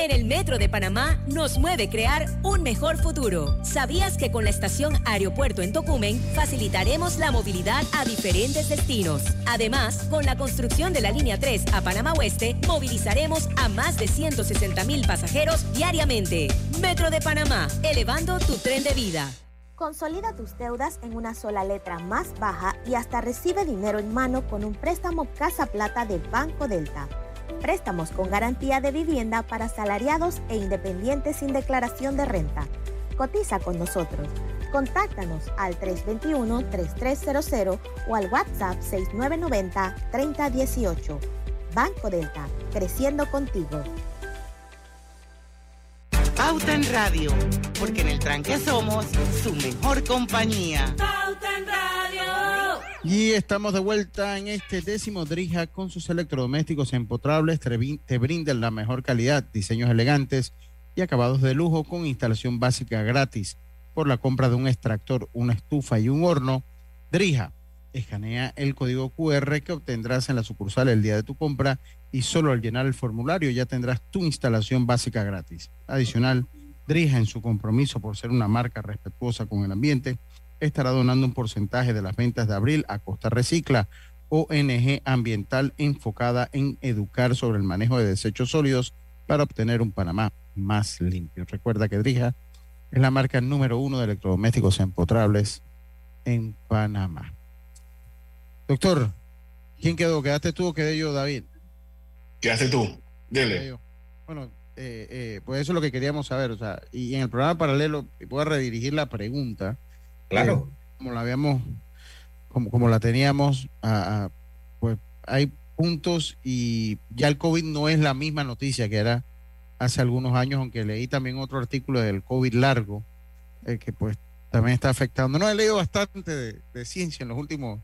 En el Metro de Panamá nos mueve crear un mejor futuro. ¿Sabías que con la estación Aeropuerto en Tocumen facilitaremos la movilidad a diferentes destinos? Además, con la construcción de la línea 3 a Panamá Oeste, movilizaremos a más de 160 mil pasajeros diariamente. Metro de Panamá, elevando tu tren de vida. Consolida tus deudas en una sola letra más baja y hasta recibe dinero en mano con un préstamo Casa Plata de Banco Delta. Préstamos con garantía de vivienda para salariados e independientes sin declaración de renta. Cotiza con nosotros. Contáctanos al 321-3300 o al WhatsApp 6990-3018. Banco Delta, creciendo contigo. Pauta en Radio, porque en el tranque somos su mejor compañía. Y estamos de vuelta en este décimo Drija con sus electrodomésticos empotrables. Te brindan la mejor calidad, diseños elegantes y acabados de lujo con instalación básica gratis por la compra de un extractor, una estufa y un horno. Drija, escanea el código QR que obtendrás en la sucursal el día de tu compra y solo al llenar el formulario ya tendrás tu instalación básica gratis. Adicional, Drija en su compromiso por ser una marca respetuosa con el ambiente estará donando un porcentaje de las ventas de abril a Costa Recicla, ONG ambiental enfocada en educar sobre el manejo de desechos sólidos para obtener un Panamá más limpio. Recuerda que Drija es la marca número uno de electrodomésticos empotrables en Panamá. Doctor, ¿quién quedó? ¿Quedaste tú o quedé yo, David? ¿Qué haces tú? Yo. Bueno, eh, eh, pues eso es lo que queríamos saber. O sea, y en el programa paralelo voy a redirigir la pregunta. Claro. Eh, como la habíamos, como, como la teníamos, a- a- pues hay puntos y ya el COVID no es la misma noticia que era hace algunos años, aunque leí también otro artículo del COVID largo, eh, que pues también está afectando. No, he leído bastante de, de ciencia en los últimos...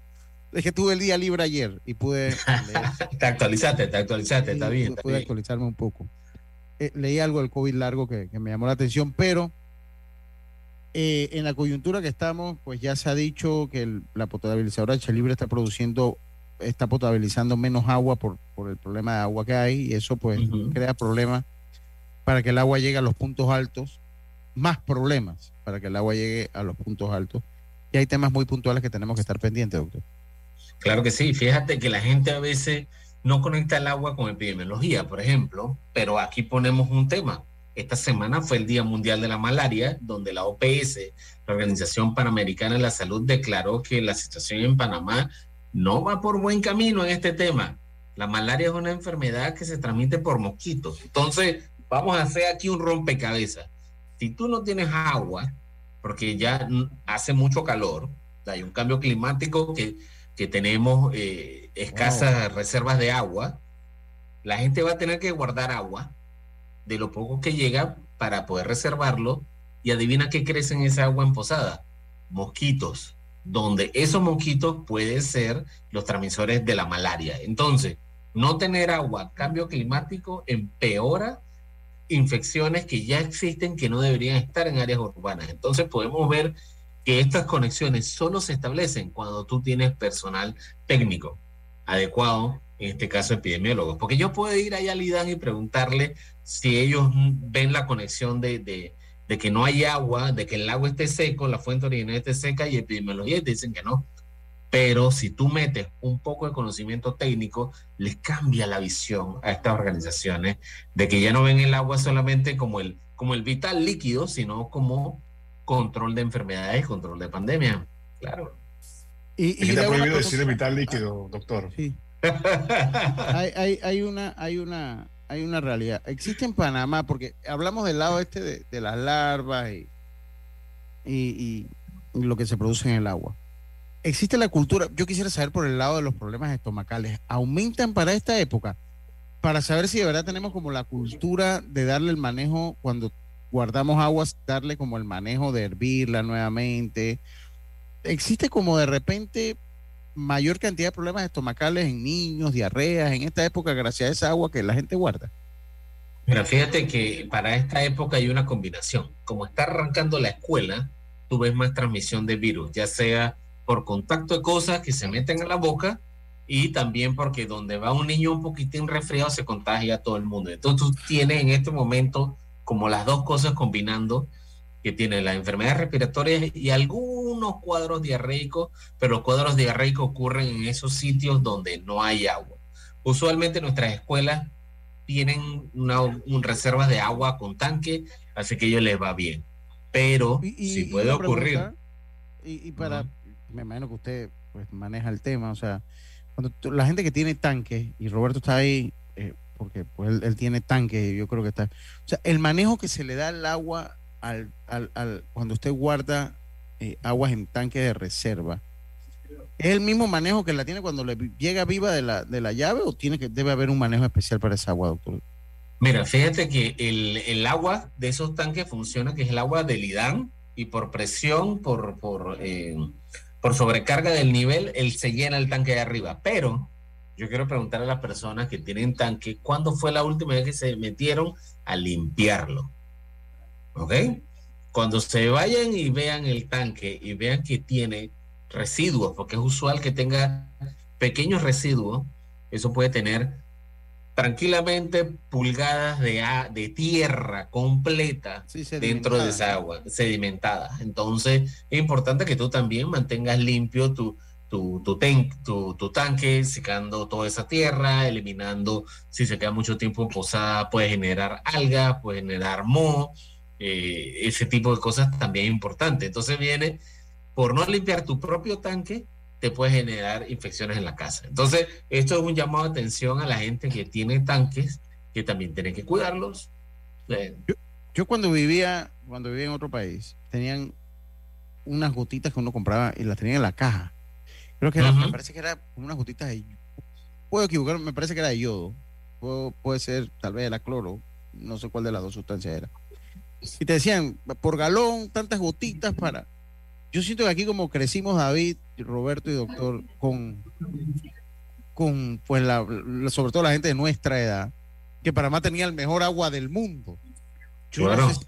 Es que tuve el día libre ayer y pude leer Te actualizaste, te actualizaste, está bien. está pude bien. actualizarme un poco. Eh, leí algo del COVID largo que, que me llamó la atención, pero eh, en la coyuntura que estamos, pues ya se ha dicho que el- la potabilizadora de Libre está produciendo, está potabilizando menos agua por, por el problema de agua que hay, y eso pues crea problemas para que el agua llegue a los puntos altos, más problemas para que el agua llegue a los puntos altos. Y hay temas muy puntuales que tenemos que estar pendientes, doctor. Claro que sí. Fíjate que la gente a veces no conecta el agua con epidemiología, por ejemplo, pero aquí ponemos un tema. Esta semana fue el Día Mundial de la Malaria, donde la OPS, la Organización Panamericana de la Salud, declaró que la situación en Panamá no va por buen camino en este tema. La malaria es una enfermedad que se transmite por mosquitos. Entonces, vamos a hacer aquí un rompecabezas. Si tú no tienes agua, porque ya hace mucho calor, hay un cambio climático que, que tenemos eh, escasas reservas de agua, la gente va a tener que guardar agua de lo poco que llega para poder reservarlo y adivina qué crece en esa agua emposada. Mosquitos, donde esos mosquitos pueden ser los transmisores de la malaria. Entonces, no tener agua, cambio climático, empeora infecciones que ya existen que no deberían estar en áreas urbanas. Entonces podemos ver que estas conexiones solo se establecen cuando tú tienes personal técnico adecuado, en este caso epidemiólogos. Porque yo puedo ir allá al IDAN y preguntarle si ellos ven la conexión de, de, de, que no hay agua, de que el agua esté seco, la fuente original esté seca y epidemiología te dicen que no. Pero si tú metes un poco de conocimiento técnico, les cambia la visión a estas organizaciones de que ya no ven el agua solamente como el, como el vital líquido, sino como control de enfermedades, control de pandemia. Claro. Y, y está prohibido decir vital líquido, doctor. Sí. hay, hay, hay, una, hay una, hay una realidad. Existe en Panamá, porque hablamos del lado este de, las larvas y, y, y lo que se produce en el agua existe la cultura, yo quisiera saber por el lado de los problemas estomacales, ¿aumentan para esta época? Para saber si de verdad tenemos como la cultura de darle el manejo cuando guardamos aguas, darle como el manejo de hervirla nuevamente. Existe como de repente mayor cantidad de problemas estomacales en niños, diarreas, en esta época gracias a esa agua que la gente guarda. Mira, fíjate que para esta época hay una combinación. Como está arrancando la escuela, tú ves más transmisión de virus, ya sea por contacto de cosas que se meten en la boca y también porque donde va un niño un poquitín resfriado se contagia a todo el mundo. Entonces tú tienes en este momento como las dos cosas combinando, que tiene las enfermedades respiratorias y algunos cuadros diarreicos, pero los cuadros diarreicos ocurren en esos sitios donde no hay agua. Usualmente nuestras escuelas tienen una, un reservas de agua con tanque, así que ellos les va bien. Pero si puede ocurrir... y, para, me imagino que usted pues maneja el tema, o sea, cuando la gente que tiene tanques, y Roberto está ahí, eh, porque pues él, tiene tanques, yo creo que está, o sea, el manejo que se le da al agua al, al, al cuando usted guarda eh, aguas en tanque de reserva, ¿es el mismo manejo que la tiene cuando le llega viva de la, de la llave o tiene que debe haber un manejo especial para esa agua, doctor? Mira, fíjate que el, el agua de esos tanques funciona, que es el agua del IDAN, y por presión, por, por eh, por sobrecarga del nivel, él se llena el tanque de arriba. Pero yo quiero preguntar a las personas que tienen tanque, ¿cuándo fue la última vez que se metieron a limpiarlo? ¿Ok? Cuando se vayan y vean el tanque y vean que tiene residuos, porque es usual que tenga pequeños residuos, eso puede tener tranquilamente pulgadas de, de tierra completa dentro de esa agua, sedimentada. Entonces, es importante que tú también mantengas limpio tu, tu, tu, tu, tanque, secando toda esa tierra, eliminando, si se queda mucho tiempo en posada, puede generar algas, puede generar moho, eh, ese tipo de cosas también es importante. Entonces viene, por no limpiar tu propio tanque, te puede generar infecciones en la casa. Entonces, esto es un llamado de atención a la gente que tiene tanques, que también tiene que cuidarlos. Yo, cuando vivía, cuando vivía en otro país, tenían unas gotitas que uno compraba y las tenía en la caja. Creo que me parece que era unas gotitas de puedo equivocarme, me parece que era de yodo. puede ser, tal vez era cloro, no sé cuál de las dos sustancias era. Y te decían, por galón, tantas gotitas para yo siento que aquí como crecimos David, Roberto y doctor con, con pues la, sobre todo la gente de nuestra edad, que Panamá tenía el mejor agua del mundo. Yo, no sé,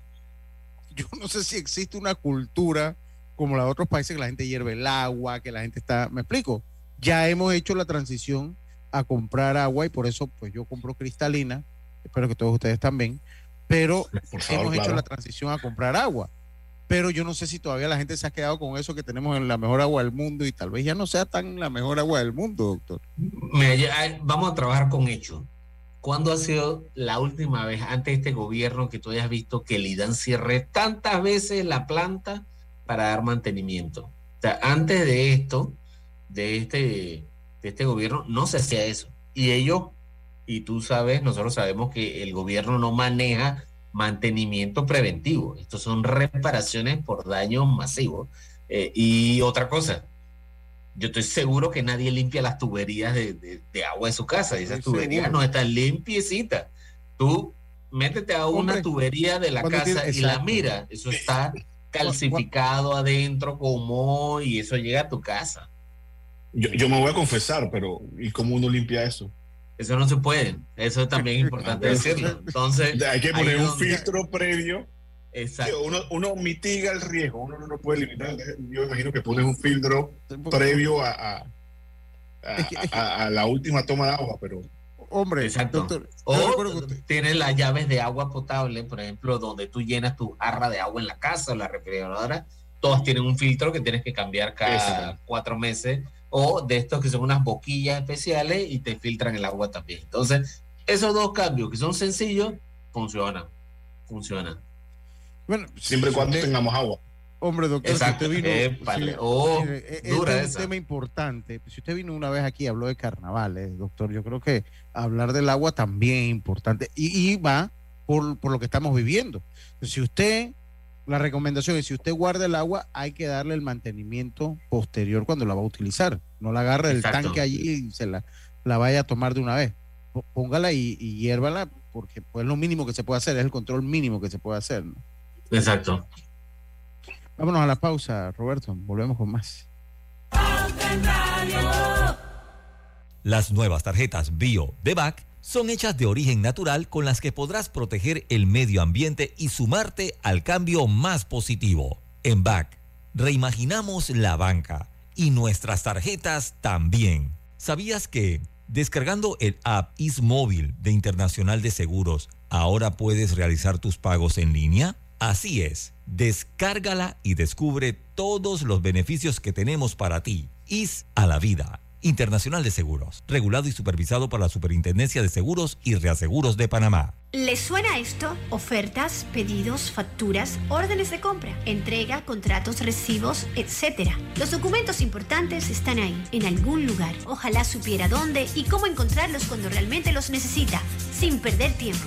yo no sé si existe una cultura como la de otros países que la gente hierve el agua, que la gente está, me explico, ya hemos hecho la transición a comprar agua y por eso pues yo compro cristalina, espero que todos ustedes también, pero hemos hecho la transición a comprar agua pero yo no sé si todavía la gente se ha quedado con eso que tenemos en la mejor agua del mundo y tal vez ya no sea tan la mejor agua del mundo, doctor. vamos a trabajar con hechos. ¿Cuándo ha sido la última vez antes de este gobierno que tú hayas visto que el IDAN cierre tantas veces la planta para dar mantenimiento? O sea, antes de esto, de este, de este gobierno, no se hacía eso. Y ellos, y tú sabes, nosotros sabemos que el gobierno no maneja mantenimiento preventivo. Estos son reparaciones por daños masivos. Eh, y otra cosa, yo estoy seguro que nadie limpia las tuberías de, agua de su casa. Esas tuberías no están limpiecitas. Tú métete a una tubería de la casa y la mira. Eso está calcificado adentro como y eso llega a tu casa. Yo, yo me voy a confesar, pero ¿y cómo uno limpia eso? Eso no se puede. Eso es también importante decirlo. Entonces, hay que poner un filtro previo. Exacto. Uno, uno, mitiga el riesgo, uno no puede limitar. Yo imagino que pones un filtro previo a, a, a, la última toma de agua, pero. Hombre, Exacto. o tienes las llaves de agua potable, por ejemplo, donde tú llenas tu jarra de agua en la casa o la refrigeradora, todas tienen un filtro que tienes que cambiar cada cuatro meses o de estos que son unas boquillas especiales y te filtran el agua también. Entonces, esos dos cambios que son sencillos, funcionan. Funcionan. Bueno, siempre y cuando tengamos agua. Hombre, doctor, si usted vino. Oh, es un tema importante. Si usted vino una vez aquí y habló de carnavales, doctor, yo creo que hablar del agua también es importante. Y, y va por, por, lo que estamos viviendo. Si usted la recomendación es si usted guarda el agua, hay que darle el mantenimiento posterior cuando la va a utilizar. No la agarre del tanque allí y se la, la vaya a tomar de una vez. Póngala y, y hiérvala porque pues, es lo mínimo que se puede hacer, es el control mínimo que se puede hacer. Exacto. Vámonos a la pausa, Roberto. Volvemos con más. Las nuevas tarjetas Bio de BAC son hechas de origen natural con las que podrás proteger el medio ambiente y sumarte al cambio más positivo. En BAC, reimaginamos la banca y nuestras tarjetas también. ¿Sabías que descargando el app IsMóvil de Internacional de Seguros, ahora puedes realizar tus pagos en línea? Así es, descárgala y descubre todos los beneficios que tenemos para ti. IS a la vida Internacional de Seguros, regulado y supervisado por la Superintendencia de Seguros y Reaseguros de Panamá. ¿Les suena esto? Ofertas, pedidos, facturas, órdenes de compra, entrega, contratos, recibos, etc. Los documentos importantes están ahí, en algún lugar. Ojalá supiera dónde y cómo encontrarlos cuando realmente los necesita, sin perder tiempo.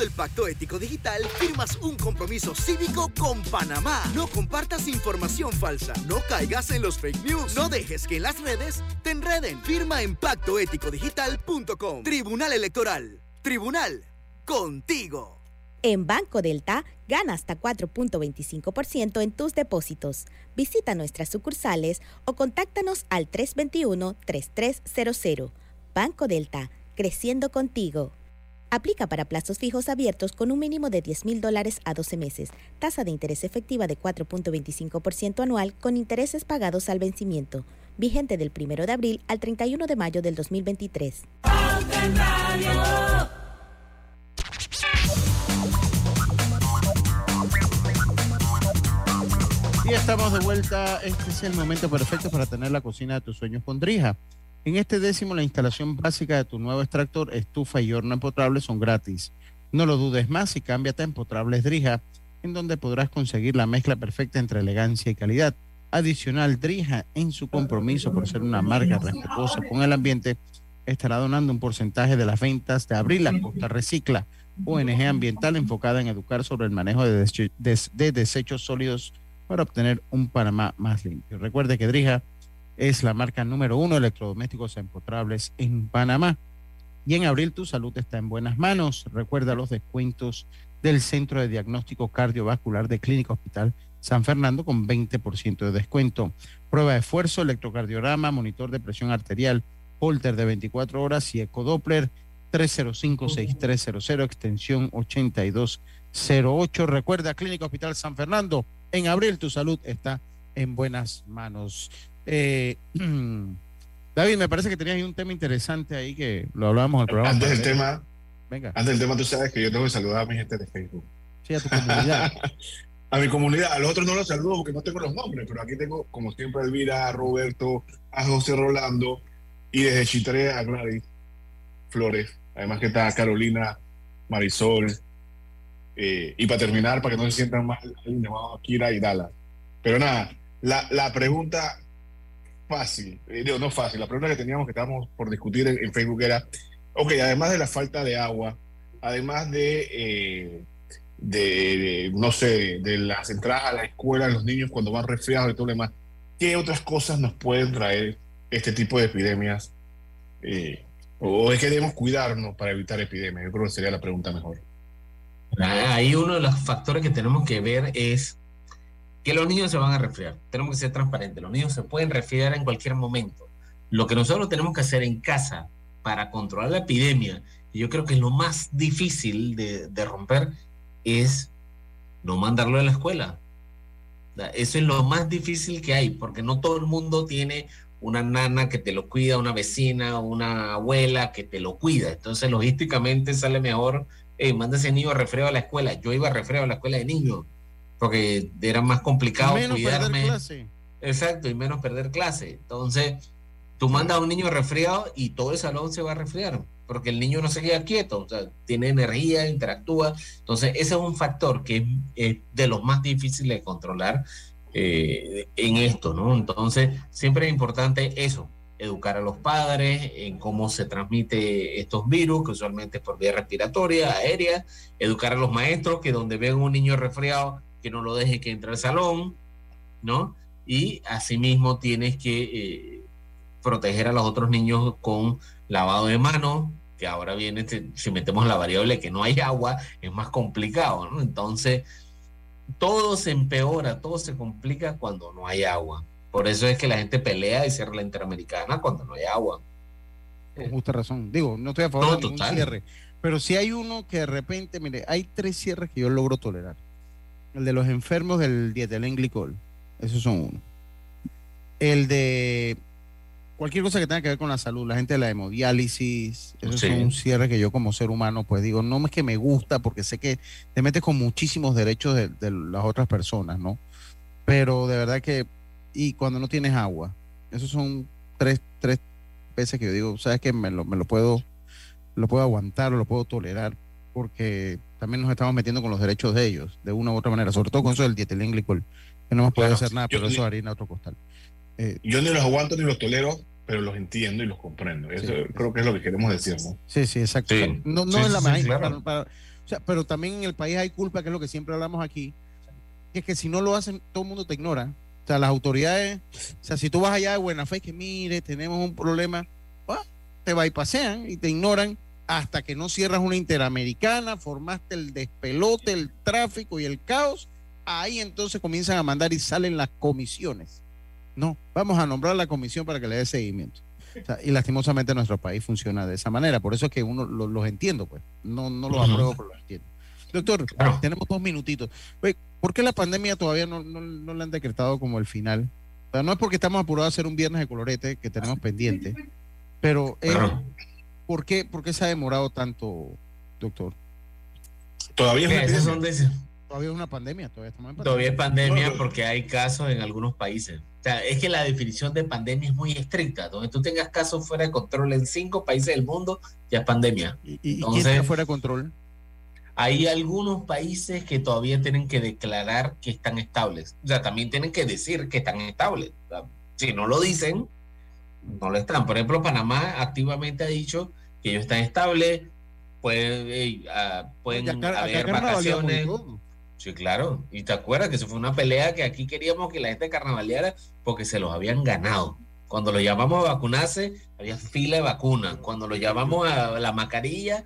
Firmando el pacto ético digital, firmas un compromiso cívico con Panamá. No compartas información falsa, no caigas en los fake news, no dejes que en las redes te enreden. Firma en pactoeticodigital.com. Tribunal Electoral. Tribunal. Contigo. En Banco Delta, gana hasta 4.25% en tus depósitos. Visita nuestras sucursales o contáctanos al 321-3300. Banco Delta, creciendo contigo. Aplica para plazos fijos abiertos con un mínimo de 10 mil dólares a 12 meses. Tasa de interés efectiva de 4.25% anual con intereses pagados al vencimiento. Vigente del 1 de abril al 31 de mayo del 2023. Y estamos de vuelta. Este es el momento perfecto para tener la cocina de tus sueños con Drija. En este décimo, la instalación básica de tu nuevo extractor, estufa y horno empotrable son gratis. No lo dudes más y cámbiate a Empotrables Drija, en donde podrás conseguir la mezcla perfecta entre elegancia y calidad. Adicional, Drija, en su compromiso por ser una marca respetuosa con el ambiente, estará donando un porcentaje de las ventas de Abril la Costa Recicla, ONG ambiental enfocada en educar sobre el manejo de, de desechos sólidos para obtener un Panamá más limpio. Recuerde que Drija es la marca número uno de electrodomésticos empotrables en Panamá. Y en abril tu salud está en buenas manos. Recuerda los descuentos del Centro de Diagnóstico Cardiovascular de Clínica Hospital San Fernando con 20% de descuento. Prueba de esfuerzo, electrocardiograma, monitor de presión arterial, holter de 24 horas y ecodoppler 305-6300, extensión 8208. Recuerda, Clínica Hospital San Fernando, en abril tu salud está en buenas manos. Eh, David, me parece que tenías un tema interesante ahí que lo hablábamos el programa. Antes del tema, Venga. antes del tema, tú sabes que yo tengo que saludar a mi gente de Facebook. Sí, a tu comunidad. a mi comunidad. A los otros no los saludo porque no tengo los nombres, pero aquí tengo, como siempre, a Elvira, a Roberto, a José Rolando y desde Chitré a Gladys Flores. Además que está Carolina, Marisol, Eh, y para terminar, para que no se sientan mal, vamos a Kira y Dallas. Pero nada, la, la pregunta fácil, eh, no fácil, la pregunta que teníamos que estábamos por discutir en, Facebook era, ok, además de la falta de agua, además de, eh, de, no sé, de las entradas a la escuela los niños cuando van resfriados y todo lo demás, ¿qué otras cosas nos pueden traer este tipo de epidemias? Eh, ¿O es que debemos cuidarnos para evitar epidemias? Yo creo que sería la pregunta mejor. Ahí uno de los factores que tenemos que ver es que los niños se van a resfriar. Tenemos que ser transparentes. Los niños se pueden resfriar en cualquier momento. Lo que nosotros tenemos que hacer en casa para controlar la epidemia, y yo creo que lo más difícil de, de romper, es no mandarlo a la escuela. Eso es lo más difícil que hay, porque no todo el mundo tiene una nana que te lo cuida, una vecina, una abuela que te lo cuida. Entonces, logísticamente sale mejor, hey, manda ese niño a refreo a la escuela. Yo iba a refreo a la escuela de niños, porque era más complicado menos cuidarme. perder clase. Exacto, y menos perder clase. Entonces, tú mandas a un niño resfriado y todo el salón se va a resfriar, porque el niño no se queda quieto, o sea, tiene energía, interactúa. Entonces, ese es un factor que es, es de los más difíciles de controlar eh, en esto, ¿no? Entonces, siempre es importante eso, educar a los padres en cómo se transmite estos virus, que usualmente es por vía respiratoria, aérea, educar a los maestros que donde ven un niño resfriado, que no lo deje que entre al salón, ¿no? Y asimismo tienes que eh, proteger a los otros niños con lavado de manos, que ahora viene, este, si metemos la variable que no hay agua, es más complicado, ¿no? Entonces, todo se empeora, todo se complica cuando no hay agua. Por eso es que la gente pelea y cierra la Interamericana cuando no hay agua. Con justa razón. Digo, no estoy a favor No, de ningún total. cierre. Pero si hay uno que de repente, mire, hay tres cierres que yo logro tolerar. El de los enfermos del dietilenglicol. Esos son uno. El de cualquier cosa que tenga que ver con la salud, la gente de la hemodiálisis, Sí. son un cierre que yo como ser humano, pues digo, no es que me gusta porque sé que te metes con muchísimos derechos de, de las otras personas, ¿no? Pero de verdad que, y cuando no tienes agua, esos son tres, tres veces que yo digo, sabes que me lo, me lo puedo, lo puedo aguantar lo puedo tolerar, porque también nos estamos metiendo con los derechos de ellos, de una u otra manera, sobre todo con eso del dietilenglicol, que no hemos podido hacer nada, yo pero ni- eso harina otro costal. Eh, Yo ni los aguanto ni los tolero, pero los entiendo y los comprendo. Eso creo que es lo que queremos decir, ¿no? Sí, sí, exacto. Sí. No, no Sí, es la más sí, claro. para- para- o sea, pero también en el país hay culpa, que es lo que siempre hablamos aquí, que es que si no lo hacen, todo el mundo te ignora. O sea, las autoridades, o sea, si tú vas allá de buena fe, que mire, tenemos un problema, ah, te va y pasean y te ignoran hasta que no cierras una interamericana, formaste el despelote, el tráfico y el caos, ahí entonces comienzan a mandar y salen las comisiones. No, vamos a nombrar la comisión para que le dé seguimiento. O sea, y lastimosamente nuestro país funciona de esa manera. Por eso es que uno lo- los entiendo, pues. No, no los apruebo, pero los entiendo. Doctor, tenemos dos minutitos. Oye, ¿Por qué la pandemia todavía no, no, no la han decretado como el final? O sea, no es porque estamos apurados a hacer un viernes de colorete que tenemos pendiente, pero Claro. ¿Por, qué, ¿por qué se ha demorado tanto, doctor? Todavía esas son de- Todavía es una pandemia, todavía estamos en pandemia. Todavía es pandemia porque hay casos en algunos países. O sea, es que la definición de pandemia es muy estricta. Donde tú tengas casos fuera de control en cinco países del mundo, ya es pandemia. ¿Y, y quién Entonces, está fuera de control? hay algunos países que todavía tienen que declarar que están estables. O sea, también tienen que decir que están estables. O sea, si no lo dicen, no lo están. Por ejemplo, Panamá activamente ha dicho que ellos están estables, pueden, eh, ah, pueden acá- haber vacaciones. Sí, claro. Y te acuerdas que eso fue una pelea que aquí queríamos que la gente carnavaleara porque se los habían ganado. Cuando los llamamos a vacunarse, había fila de vacunas. Cuando los llamamos a la mascarilla,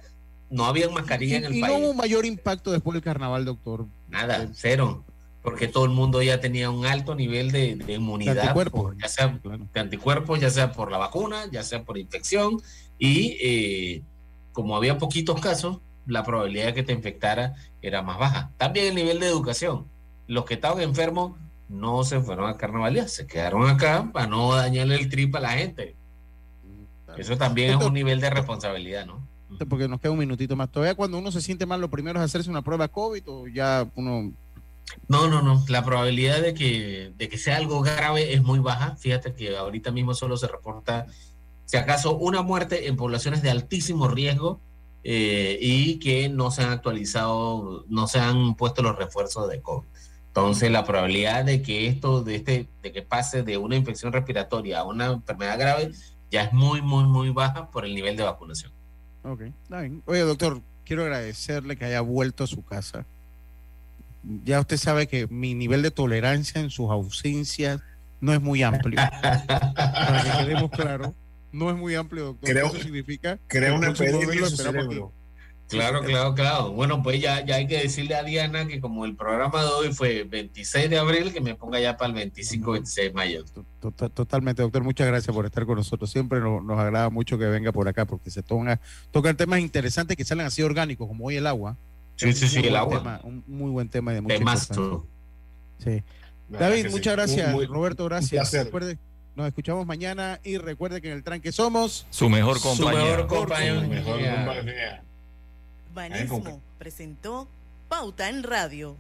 no había mascarilla en el y no país. hubo un mayor impacto después del carnaval, doctor. Nada, cero. Porque todo el mundo ya tenía un alto nivel de, de inmunidad, De anticuerpos. por- ya sea de anticuerpos, ya sea por la vacuna, ya sea por infección. Y eh, como había poquitos casos, la probabilidad de que te infectara era más baja. También el nivel de educación. Los que estaban enfermos no se fueron a carnavalía, se quedaron acá para no dañarle el trip a la gente. Eso también es un nivel de responsabilidad, ¿no? Porque nos queda un minutito más. Todavía cuando uno se siente mal, lo primero es hacerse una prueba COVID o ya uno... No, no, no. La probabilidad de que, de que sea algo grave es muy baja. Fíjate que ahorita mismo solo se reporta, si acaso, una muerte en poblaciones de altísimo riesgo eh, y que no se han actualizado, no se han puesto los refuerzos de COVID. Entonces, la probabilidad de que esto, de este, de que pase de una infección respiratoria a una enfermedad grave, ya es muy, muy, muy baja por el nivel de vacunación. Ok, bien. Oye, doctor, quiero agradecerle que haya vuelto a su casa. Ya usted sabe que mi nivel de tolerancia en sus ausencias no es muy amplio. Para que quedemos claros, no es muy amplio, doctor. Creo- Eso significa crea que una aquí. Claro, claro, claro. Bueno, pues ya, ya hay que decirle a Diana que como el programa de hoy fue 26 de abril, que me ponga ya para el 25, 26 de mayo. Tota- Totalmente, doctor. Muchas gracias por estar con nosotros. Siempre nos, nos agrada mucho que venga por acá porque se toca, tocan temas interesantes que salen así orgánicos, como hoy el agua. Sí, sí, un sí, muy el buen agua. tema, un muy buen tema de mucha Temazo. Sí. David, sí. muchas gracias. Muy- muy- Roberto, gracias. Recuerde, nos escuchamos mañana y recuerde que en el tranque somos Su mejor Su compañía. mejor compañía. Mejor compañía. Banismo presentó Pauta en Radio.